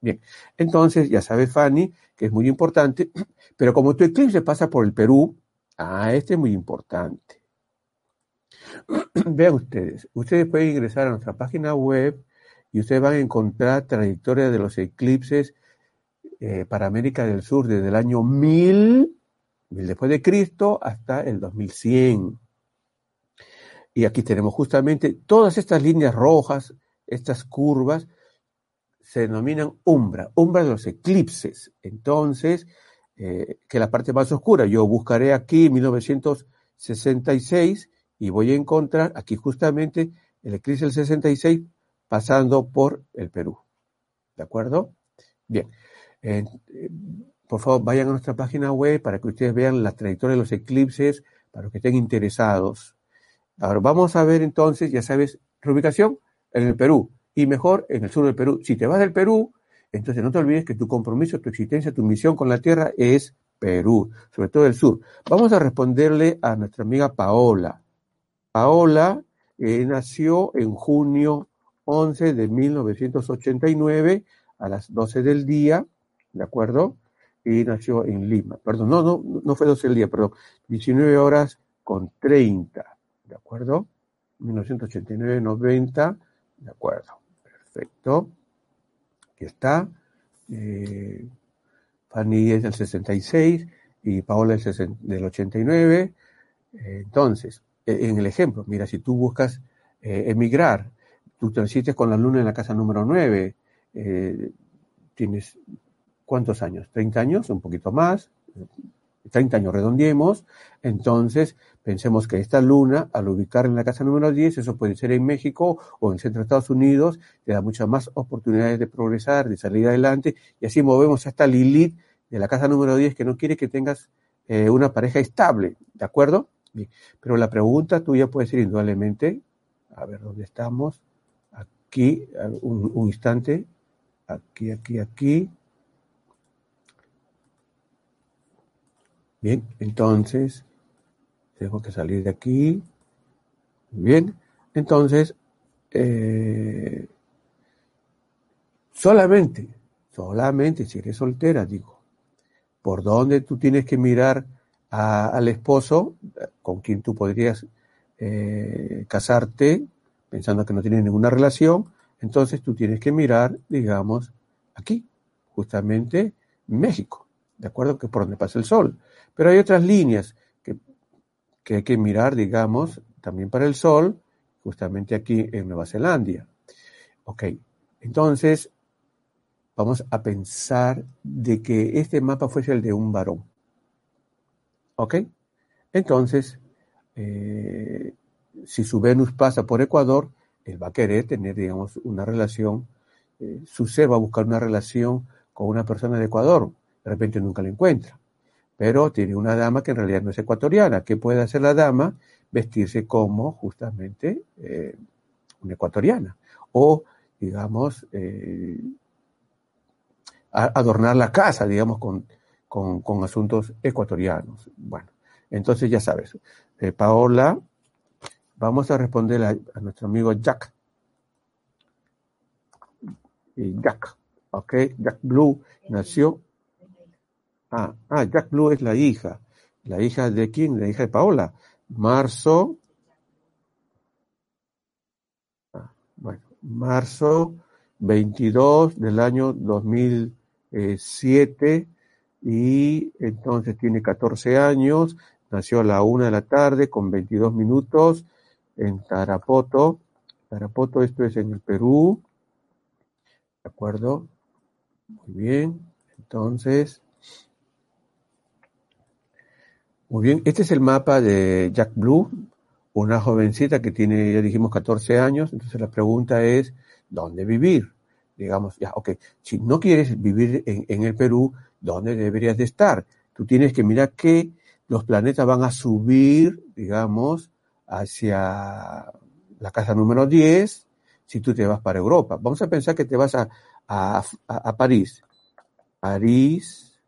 Bien, entonces ya sabes, Fanny, que es muy importante, pero como tu eclipse pasa por el Perú, ah, este es muy importante. Vean ustedes, ustedes pueden ingresar a nuestra página web y ustedes van a encontrar trayectoria de los eclipses eh, para América del Sur desde el año 1000, después de Cristo, hasta el 2100. Y aquí tenemos justamente todas estas líneas rojas, estas curvas, se denominan umbra, umbra de los eclipses. Entonces, eh, que la parte más oscura, yo buscaré aquí 1966 y voy a encontrar aquí justamente el eclipse del 66 pasando por el Perú. ¿De acuerdo? Bien, por favor, vayan a nuestra página web para que ustedes vean la trayectoria de los eclipses, para los que estén interesados. Ahora, vamos a ver entonces, ya sabes, reubicación en el Perú y mejor en el sur del Perú. Si te vas del Perú, entonces no te olvides que tu compromiso, tu existencia, tu misión con la Tierra es Perú, sobre todo el sur. Vamos a responderle a nuestra amiga Paola. Paola eh, nació en junio 11 de 1989 a las 12 del día ¿de acuerdo? Y nació en Lima. Perdón, no, no, no fue 12 el día, pero 19 horas con 30, ¿de acuerdo? 1989-90, ¿de acuerdo? Perfecto. Aquí está. Eh, Fanny es del 66 y Paola es del 89. entonces, e, en el ejemplo, mira, si tú buscas eh, emigrar, tú transites con la luna en la casa número 9, eh, tienes ¿cuántos años? ¿30 años? Un poquito más. 30 años redondiemos. Entonces, pensemos que esta luna, al ubicar en la casa número 10, eso puede ser en México o en el centro de Estados Unidos, te da muchas más oportunidades de progresar, de salir adelante. Y así movemos a esta Lilith de la casa número 10 que no quiere que tengas eh, una pareja estable. ¿De acuerdo? Bien. Pero la pregunta tuya puede ser indudablemente, a ver dónde estamos, aquí, un instante, aquí, aquí, aquí. Bien, entonces, tengo que salir de aquí. Bien, entonces, eh, Solamente, solamente si eres soltera, digo, por dónde tú tienes que mirar al esposo con quien tú podrías eh, casarte pensando que no tienes ninguna relación, entonces tú tienes que mirar, digamos, aquí, justamente México, ¿de acuerdo? Que es por donde pasa el sol. Pero hay otras líneas que, que hay que mirar, digamos, también para el sol, justamente aquí en Nueva Zelanda. Ok, entonces vamos a pensar de que este mapa fuese el de un varón. ¿Ok? Entonces, eh, si su Venus pasa por Ecuador, él va a querer tener, digamos, una relación, eh, su ser va a buscar una relación con una persona de Ecuador. De repente nunca la encuentra. Pero tiene una dama que en realidad no es ecuatoriana. ¿Qué puede hacer la dama? Vestirse como justamente eh, una ecuatoriana. O, digamos, eh, adornar la casa, digamos, con, con, asuntos ecuatorianos. Bueno, entonces ya sabes. Eh, Paola, vamos a responder a, nuestro amigo Jack. Jack, ok, Jack Blue nació. Ah, ah, Jack Blue es la hija. ¿La hija de quién? La hija de Paola. Marzo. Ah, bueno, marzo 22 del año 2007 y entonces tiene 14 años, nació a la una de la tarde con 22 minutos en Tarapoto. Tarapoto, esto es en el Perú. ¿De acuerdo? Muy bien. Entonces, muy bien. Este es el mapa de Jack Blue, una jovencita que tiene, ya dijimos, 14 años. Entonces la pregunta es, ¿dónde vivir? Digamos, ya, ok, si no quieres vivir en, el Perú, ¿dónde deberías de estar? Tú tienes que mirar que los planetas van a subir, digamos, hacia la casa número 10 si tú te vas para Europa. Vamos a pensar que te vas a, a, a, París. París,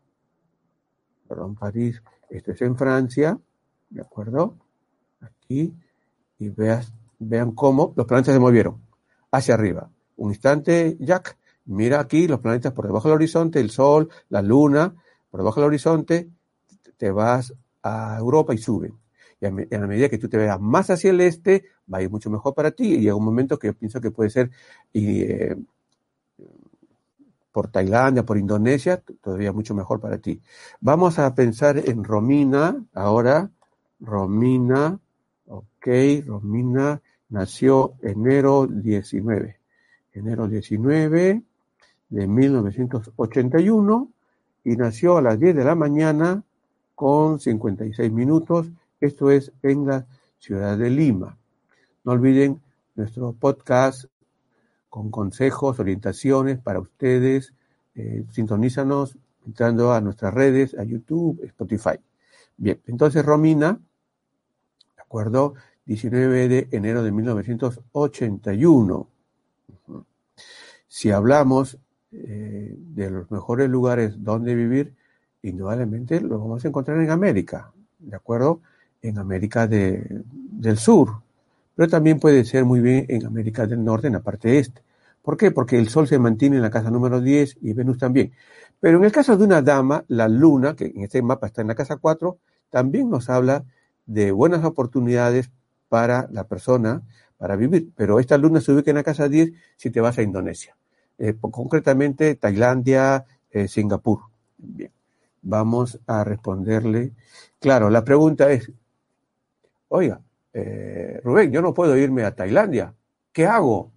perdón, París, esto es en Francia, ¿de acuerdo? Aquí, y veas, vean cómo los planetas se movieron hacia arriba. Un instante, Jack, mira aquí los planetas por debajo del horizonte, el Sol, la Luna, por debajo del horizonte, te vas a Europa y suben. Y a, la medida que tú te veas más hacia el este, va a ir mucho mejor para ti. Y llega un momento que yo pienso que puede ser eh, por Tailandia, por Indonesia, todavía mucho mejor para ti. Vamos a pensar en Romina ahora. Romina, ok, Romina nació enero 19. Enero 19 de 1981 y nació a las 10 de la mañana con 56 minutos. Esto es en la ciudad de Lima. No olviden nuestro podcast con consejos, orientaciones para ustedes. Eh, sintonízanos entrando a nuestras redes, a YouTube, Spotify. Bien, entonces Romina, ¿de acuerdo? 19 de enero de 1981. Si hablamos eh, de los mejores lugares donde vivir, indudablemente lo vamos a encontrar en América, ¿de acuerdo? En América del Sur, pero también puede ser muy bien en América del Norte, en la parte este. ¿Por qué? Porque el Sol se mantiene en la casa número 10 y Venus también. Pero en el caso de una dama, la Luna, que en este mapa está en la casa 4, también nos habla de buenas oportunidades para la persona para vivir. Pero esta luna se ubica en la casa 10 si te vas a Indonesia. Eh, concretamente Tailandia, eh, Singapur. Bien, vamos a responderle. Claro, la pregunta es, oiga, eh, Rubén, yo no puedo irme a Tailandia. ¿Qué hago?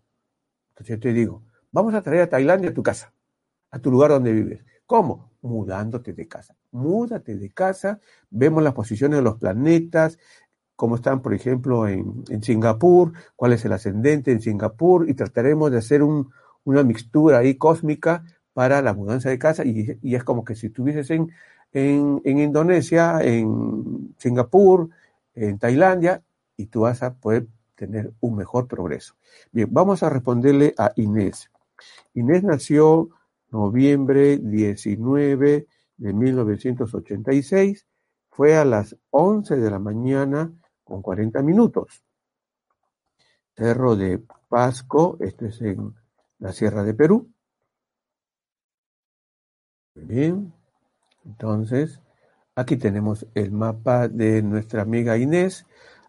Entonces yo te digo, vamos a traer a Tailandia a tu casa, a tu lugar donde vives. ¿Cómo? Mudándote de casa. Múdate de casa, vemos las posiciones de los planetas, cómo están, por ejemplo, en, Singapur, cuál es el ascendente en Singapur, y trataremos de hacer un, una mixtura ahí cósmica para la mudanza de casa y, es como que si estuvieses en, Indonesia, en Singapur, en Tailandia, y tú vas a poder tener un mejor progreso. Bien, vamos a responderle a Inés. Inés nació noviembre 19 de 1986, fue a las 11 de la mañana con 40 minutos. Cerro de Pasco, esto es en la Sierra de Perú. Bien, entonces aquí tenemos el mapa de nuestra amiga Inés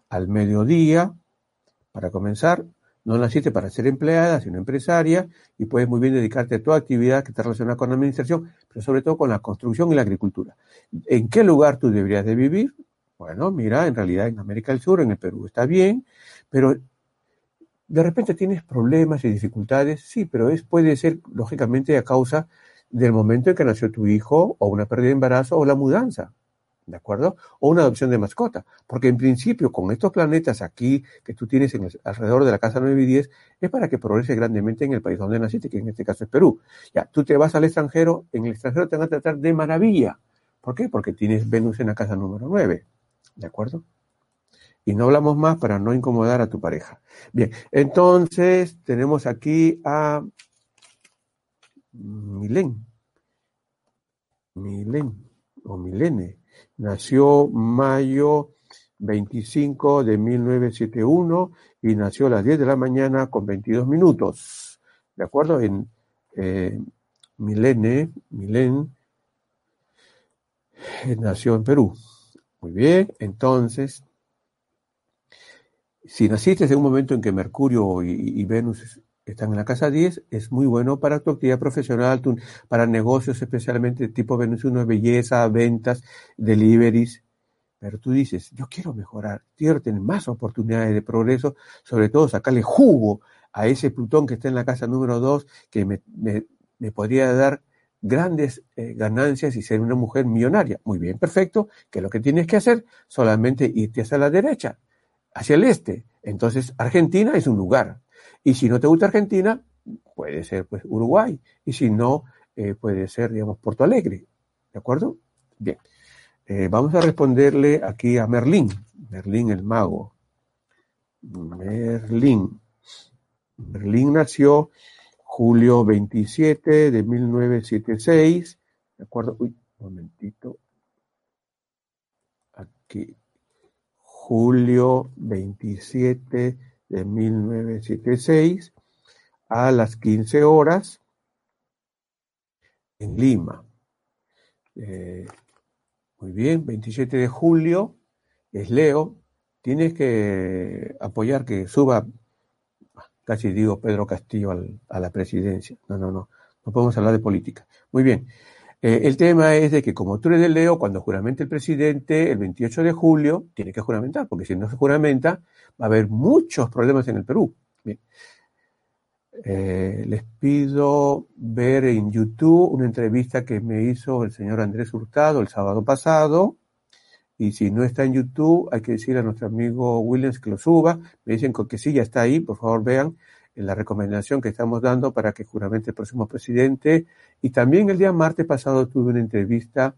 al mediodía. Para comenzar, no naciste para ser empleada, sino empresaria, y puedes muy bien dedicarte a toda actividad que está relacionada con la administración, pero sobre todo con la construcción y la agricultura. ¿En qué lugar tú deberías de vivir? Bueno, mira, en realidad en América del Sur, en el Perú está bien, pero de repente tienes problemas y dificultades, sí, pero es, puede ser lógicamente a causa del momento en que nació tu hijo, o una pérdida de embarazo, o la mudanza. ¿De acuerdo? O una adopción de mascota, porque en principio con estos planetas aquí que tú tienes en alrededor de la casa 9 y 10 es para que progrese grandemente en el país donde naciste, que en este caso es Perú. Ya, tú te vas al extranjero, en el extranjero te van a tratar de maravilla. ¿Por qué? Porque tienes Venus en la casa número 9, ¿de acuerdo? Y no hablamos más para no incomodar a tu pareja. Bien, entonces tenemos aquí a Milen. Milen o Milene. Nació mayo 25 de 1971 y nació a las 10 de la mañana con 22 minutos. ¿De acuerdo? En eh, Milene, Milen, eh, nació en Perú. Muy bien, entonces, si naciste en un momento en que Mercurio y Venus están en la casa 10, es muy bueno para tu actividad profesional, para negocios especialmente tipo 1, belleza, ventas, deliveries. Pero tú dices, yo quiero mejorar, quiero tener más oportunidades de progreso, sobre todo sacarle jugo a ese Plutón que está en la casa número 2, que me, me, podría dar grandes eh, ganancias y ser una mujer millonaria. Muy bien, perfecto. ¿Qué es lo que tienes que hacer? Solamente irte hacia la derecha, hacia el este. Entonces, Argentina es un lugar. Y si no te gusta Argentina, puede ser pues Uruguay. Y si no, eh, puede ser, digamos, Porto Alegre. ¿De acuerdo? Bien. Eh, vamos a responderle aquí a Merlín. Merlín el mago. Merlín. Merlín nació julio 27 de 1976. ¿De acuerdo? Uy, un momentito. Aquí. Julio 27 de 1976 a las 15 horas en Lima. Eh, muy bien, 27 de julio es Leo. Tienes que apoyar que suba, casi digo Pedro Castillo a la presidencia. No, no, no. No podemos hablar de política. Muy bien. Eh, el tema es de que como tú eres de Leo, cuando juramente el presidente, el 28 de julio, tiene que juramentar, porque si no se juramenta, va a haber muchos problemas en el Perú. Eh, les pido ver en YouTube una entrevista que me hizo el señor Andrés Hurtado el sábado pasado. Y si no está en YouTube, hay que decirle a nuestro amigo Williams que lo suba. Me dicen que sí, ya está ahí. Por favor, vean la recomendación que estamos dando para que juramente el próximo presidente. Y también el día martes pasado tuve una entrevista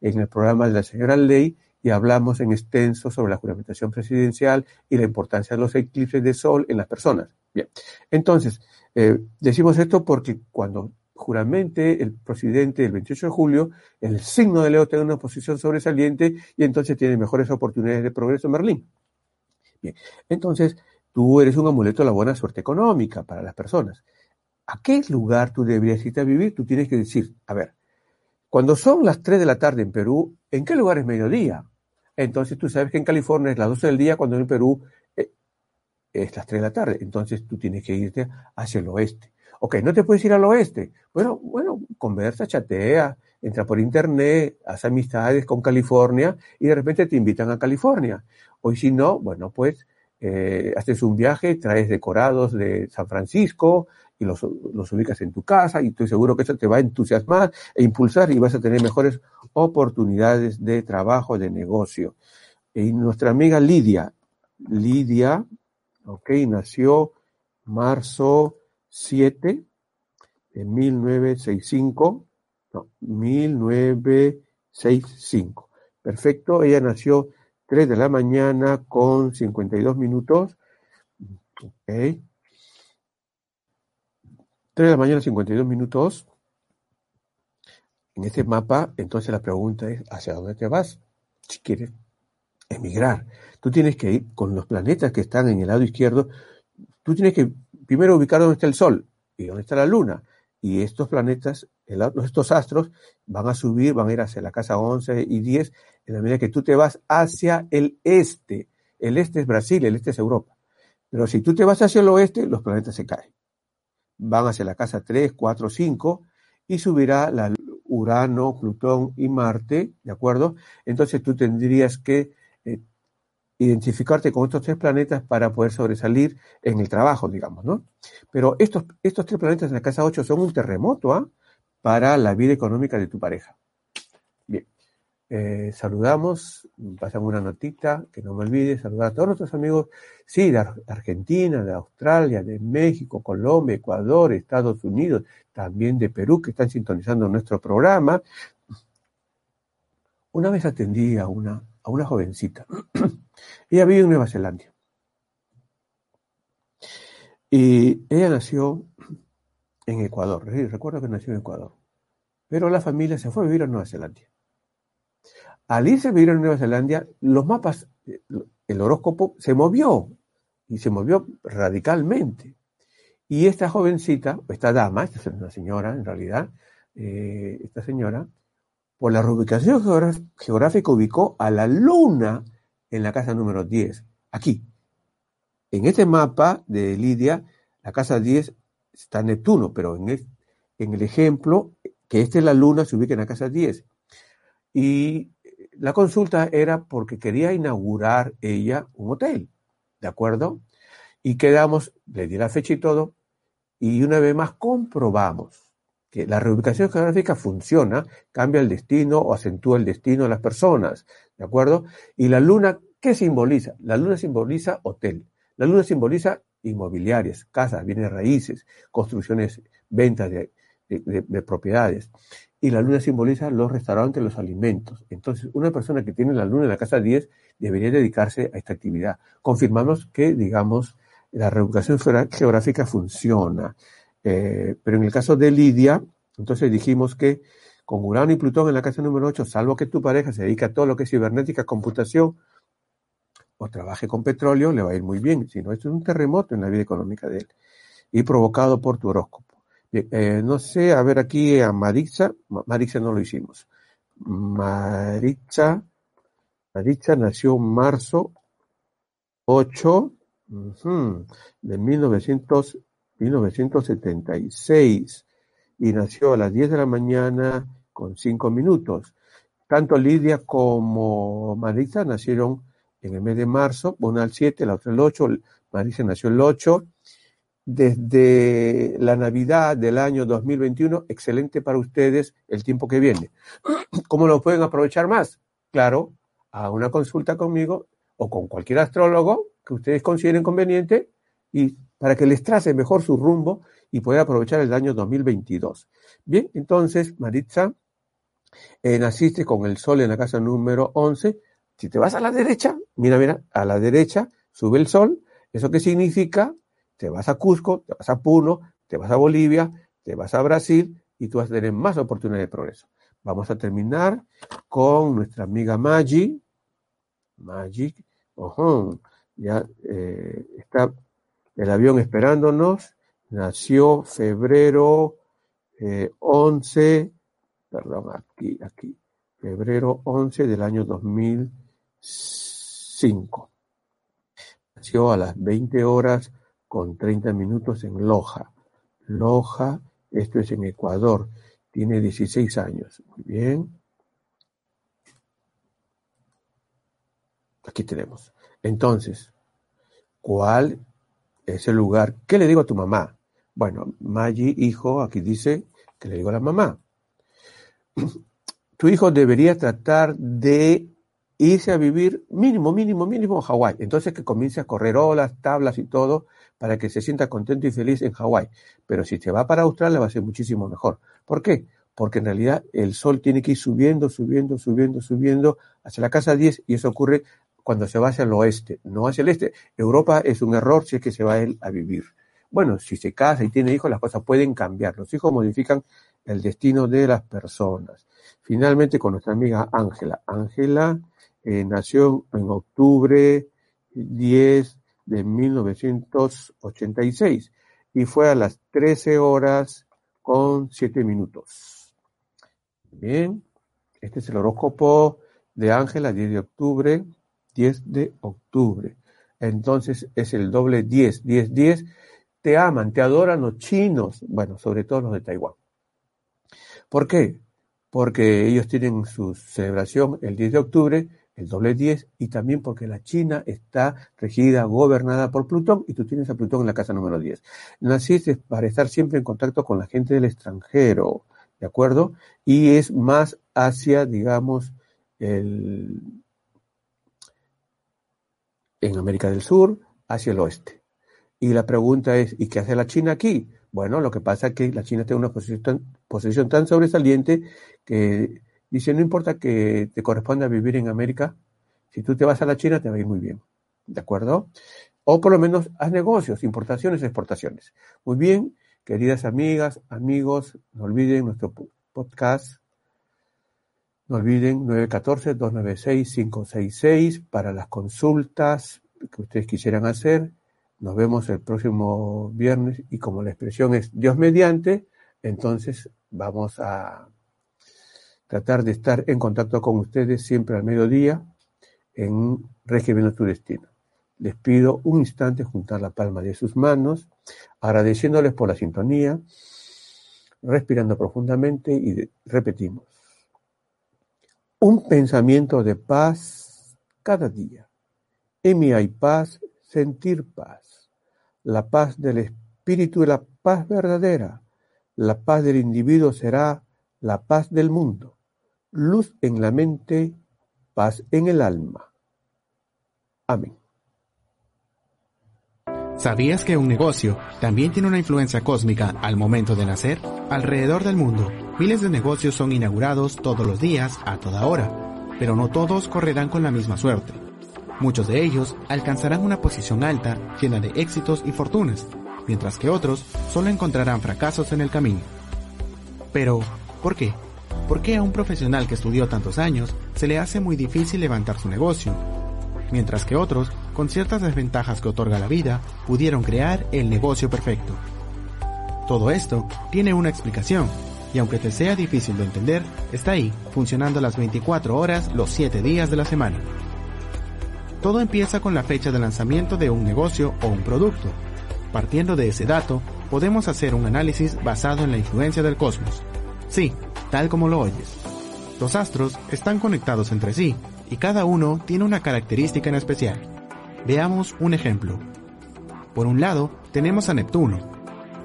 en el programa de la señora Ley y hablamos en extenso sobre la juramentación presidencial y la importancia de los eclipses de sol en las personas. Bien, entonces, eh, decimos esto porque cuando juramente el presidente el 28 de julio, el signo de Leo tiene una posición sobresaliente y entonces tiene mejores oportunidades de progreso en Berlín. Bien, entonces, Tú eres un amuleto de la buena suerte económica para las personas. ¿A qué lugar tú deberías irte a vivir? Tú tienes que decir, a ver, cuando son las 3 de la tarde en Perú, ¿en qué lugar es mediodía? Entonces tú sabes que en California es las 12 del día, cuando en Perú eh, es las 3 de la tarde. Entonces tú tienes que irte hacia el oeste. Ok, no te puedes ir al oeste. Bueno, bueno, conversa, chatea, entra por internet, haz amistades con California y de repente te invitan a California. O si no, bueno, pues eh, haces un viaje, traes decorados de San Francisco y los, ubicas en tu casa y estoy seguro que eso te va a entusiasmar e impulsar y vas a tener mejores oportunidades de trabajo, de negocio. Y nuestra amiga Lidia, Lidia, ok, nació marzo 7 de 1965, no, 1965. Perfecto, ella nació 3 de la mañana con 52 minutos. Ok. 3 de la mañana 52 minutos. En este mapa, entonces la pregunta es, ¿hacia dónde te vas? Si quieres emigrar. Tú tienes que ir con los planetas que están en el lado izquierdo. Tú tienes que primero ubicar dónde está el Sol y dónde está la Luna. Y estos planetas estos astros van a subir, van a ir hacia la casa 11 y 10 en la medida que tú te vas hacia el este. El este es Brasil, el este es Europa. Pero si tú te vas hacia el oeste, los planetas se caen. Van hacia la casa 3, 4, 5 y subirá la Urano, Plutón y Marte, ¿de acuerdo? Entonces tú tendrías que eh, identificarte con estos tres planetas para poder sobresalir en el trabajo, digamos, ¿no? Pero estos, estos tres planetas en la casa 8 son un terremoto, ¿ah? Para la vida económica de tu pareja. Eh, saludamos, pasan una notita, que no me olvide, saludar a todos nuestros amigos, sí, de Argentina, de Australia, de México, Colombia, Ecuador, Estados Unidos, también de Perú, que están sintonizando nuestro programa. Una vez atendí a una, a una jovencita, ella vive en Nueva Zelanda, y ella nació en Ecuador, recuerdo que nació en Ecuador, pero la familia se fue a vivir a Nueva Zelanda. Al irse a vivir en Nueva Zelanda, los mapas, el horóscopo se movió y se movió radicalmente. Y esta jovencita, esta dama, esta es una señora en realidad, eh, esta señora, por la reubicación geográfica ubicó a la luna en la casa número 10, aquí. En este mapa de Lidia, la casa 10 está Neptuno, pero en el, en el ejemplo, que esta es la luna, se ubica en la casa 10. Y la consulta era porque quería inaugurar ella un hotel, ¿de acuerdo? Y quedamos, le di la fecha y todo, y una vez más comprobamos que la reubicación geográfica funciona, cambia el destino o acentúa el destino de las personas, ¿de acuerdo? Y la luna, ¿qué simboliza? La luna simboliza hotel, la luna simboliza inmobiliarias, casas, bienes raíces, construcciones, ventas de, de propiedades y la luna simboliza los restaurantes, los alimentos. Entonces, una persona que tiene la luna en la casa 10 debería dedicarse a esta actividad. Confirmamos que, digamos, la reubicación geográfica funciona. Eh, pero en el caso de Lidia, entonces dijimos que con Urano y Plutón en la casa número 8, salvo que tu pareja se dedica a todo lo que es cibernética, computación o trabaje con petróleo, le va a ir muy bien. Si no, esto es un terremoto en la vida económica de él y provocado por tu horóscopo. Eh, no sé, a ver aquí a Maritza. Maritza no lo hicimos. Maritza, Maritza nació en marzo 8 de 1900, 1976 y nació a las 10 de la mañana con 5 minutos. Tanto Lidia como Maritza nacieron en el mes de marzo, una al 7, la otra el 8, Maritza nació el 8 desde la Navidad del año 2021, excelente para ustedes el tiempo que viene. ¿Cómo lo pueden aprovechar más? Claro, a una consulta conmigo o con cualquier astrólogo que ustedes consideren conveniente y para que les trace mejor su rumbo y pueda aprovechar el año 2022. Bien, entonces, Maritza, eh, naciste con el sol en la casa número 11. Si te vas a la derecha, mira, mira, a la derecha sube el sol. ¿Eso qué significa? Te vas a Cusco, te vas a Puno, te vas a Bolivia, te vas a Brasil y tú vas a tener más oportunidades de progreso. Vamos a terminar con nuestra amiga Maggi. Maggi, ojo, ya eh, está el avión esperándonos. Nació febrero 11, eh, perdón, aquí, aquí, febrero 11 del año 2005. Nació a las 20 horas con 30 minutos en Loja. Loja, esto es en Ecuador, tiene 16 años. Muy bien. Aquí tenemos. Entonces, ¿cuál es el lugar? ¿Qué le digo a tu mamá? Bueno, Maggi, hijo, aquí dice que le digo a la mamá. Tu hijo debería tratar de irse a vivir mínimo, mínimo, mínimo en Hawái. Entonces que comience a correr olas, tablas y todo para que se sienta contento y feliz en Hawái. Pero si se va para Australia va a ser muchísimo mejor. ¿Por qué? Porque en realidad el sol tiene que ir subiendo, subiendo, subiendo, subiendo hacia la casa 10 y eso ocurre cuando se va hacia el oeste, no hacia el este. Europa es un error si es que se va él a vivir. Bueno, si se casa y tiene hijos, las cosas pueden cambiar. Los hijos modifican el destino de las personas. Finalmente, con nuestra amiga Ángela. Ángela eh, nació en octubre 10 de 1986 y fue a las 13 horas con 7 minutos. Bien, este es el horóscopo de Ángela, 10 de octubre, 10 de octubre. Entonces es el doble 10, 10, 10. Te aman, te adoran los chinos, bueno, sobre todo los de Taiwán. ¿Por qué? Porque ellos tienen su celebración el 10 de octubre, el doble 10, y también porque la China está regida, gobernada por Plutón, y tú tienes a Plutón en la casa número 10. Naciste para estar siempre en contacto con la gente del extranjero, ¿de acuerdo? Y es más hacia, digamos, el, en América del Sur, hacia el oeste. Y la pregunta es, ¿y qué hace la China aquí? Bueno, lo que pasa es que la China tiene una posición posición tan sobresaliente que dice, no importa que te corresponda vivir en América, si tú te vas a la China te va a ir muy bien. ¿De acuerdo? O por lo menos haz negocios, importaciones, exportaciones. Muy bien, queridas amigas, amigos, no olviden nuestro podcast no olviden 914-296-566 para las consultas que ustedes quisieran hacer. Nos vemos el próximo viernes y como la expresión es Dios mediante, entonces vamos a tratar de estar en contacto con ustedes siempre al mediodía en Reescribiendo tu Destino. Les pido un instante juntar la palma de sus manos, agradeciéndoles por la sintonía, respirando profundamente y repetimos. Un pensamiento de paz cada día. En mí hay paz, sentir paz. La paz del espíritu la paz verdadera. La paz del individuo será la paz del mundo. Luz en la mente, paz en el alma. Amén. ¿Sabías que un negocio también tiene una influencia cósmica al momento de nacer? Alrededor del mundo Miles de negocios son inaugurados todos los días, a toda hora, pero no todos correrán con la misma suerte. Muchos de ellos alcanzarán una posición alta, llena de éxitos y fortunas, mientras que otros solo encontrarán fracasos en el camino. Pero, ¿por qué? ¿Por qué a un profesional que estudió tantos años se le hace muy difícil levantar su negocio? Mientras que otros, con ciertas desventajas que otorga la vida, pudieron crear el negocio perfecto. Todo esto tiene una explicación, y aunque te sea difícil de entender, está ahí, funcionando las 24 horas los 7 días de la semana. Todo empieza con la fecha de lanzamiento de un negocio o un producto. Partiendo de ese dato, podemos hacer un análisis basado en la influencia del cosmos. Sí, tal como lo oyes. Los astros están conectados entre sí y cada uno tiene una característica en especial. Veamos un ejemplo. Por un lado, tenemos a Neptuno,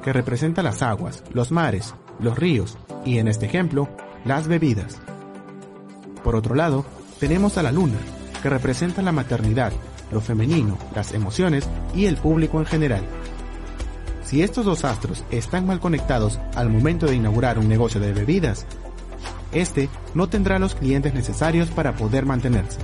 que representa las aguas, los mares, los ríos y, en este ejemplo, las bebidas. Por otro lado, tenemos a la luna, que representa la maternidad, lo femenino, las emociones y el público en general. Si estos dos astros están mal conectados al momento de inaugurar un negocio de bebidas, este no tendrá los clientes necesarios para poder mantenerse.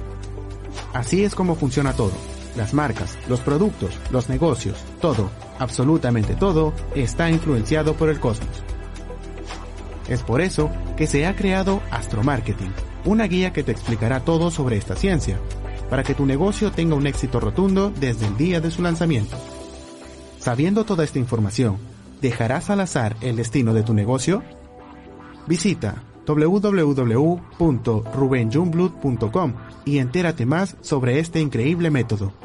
Así es como funciona todo. Las marcas, los productos, los negocios, todo, absolutamente todo, está influenciado por el cosmos. Es por eso que se ha creado Astromarketing, una guía que te explicará todo sobre esta ciencia, para que tu negocio tenga un éxito rotundo desde el día de su lanzamiento. Sabiendo toda esta información, ¿dejarás al azar el destino de tu negocio? Visita www.rubenjungblood.com y entérate más sobre este increíble método.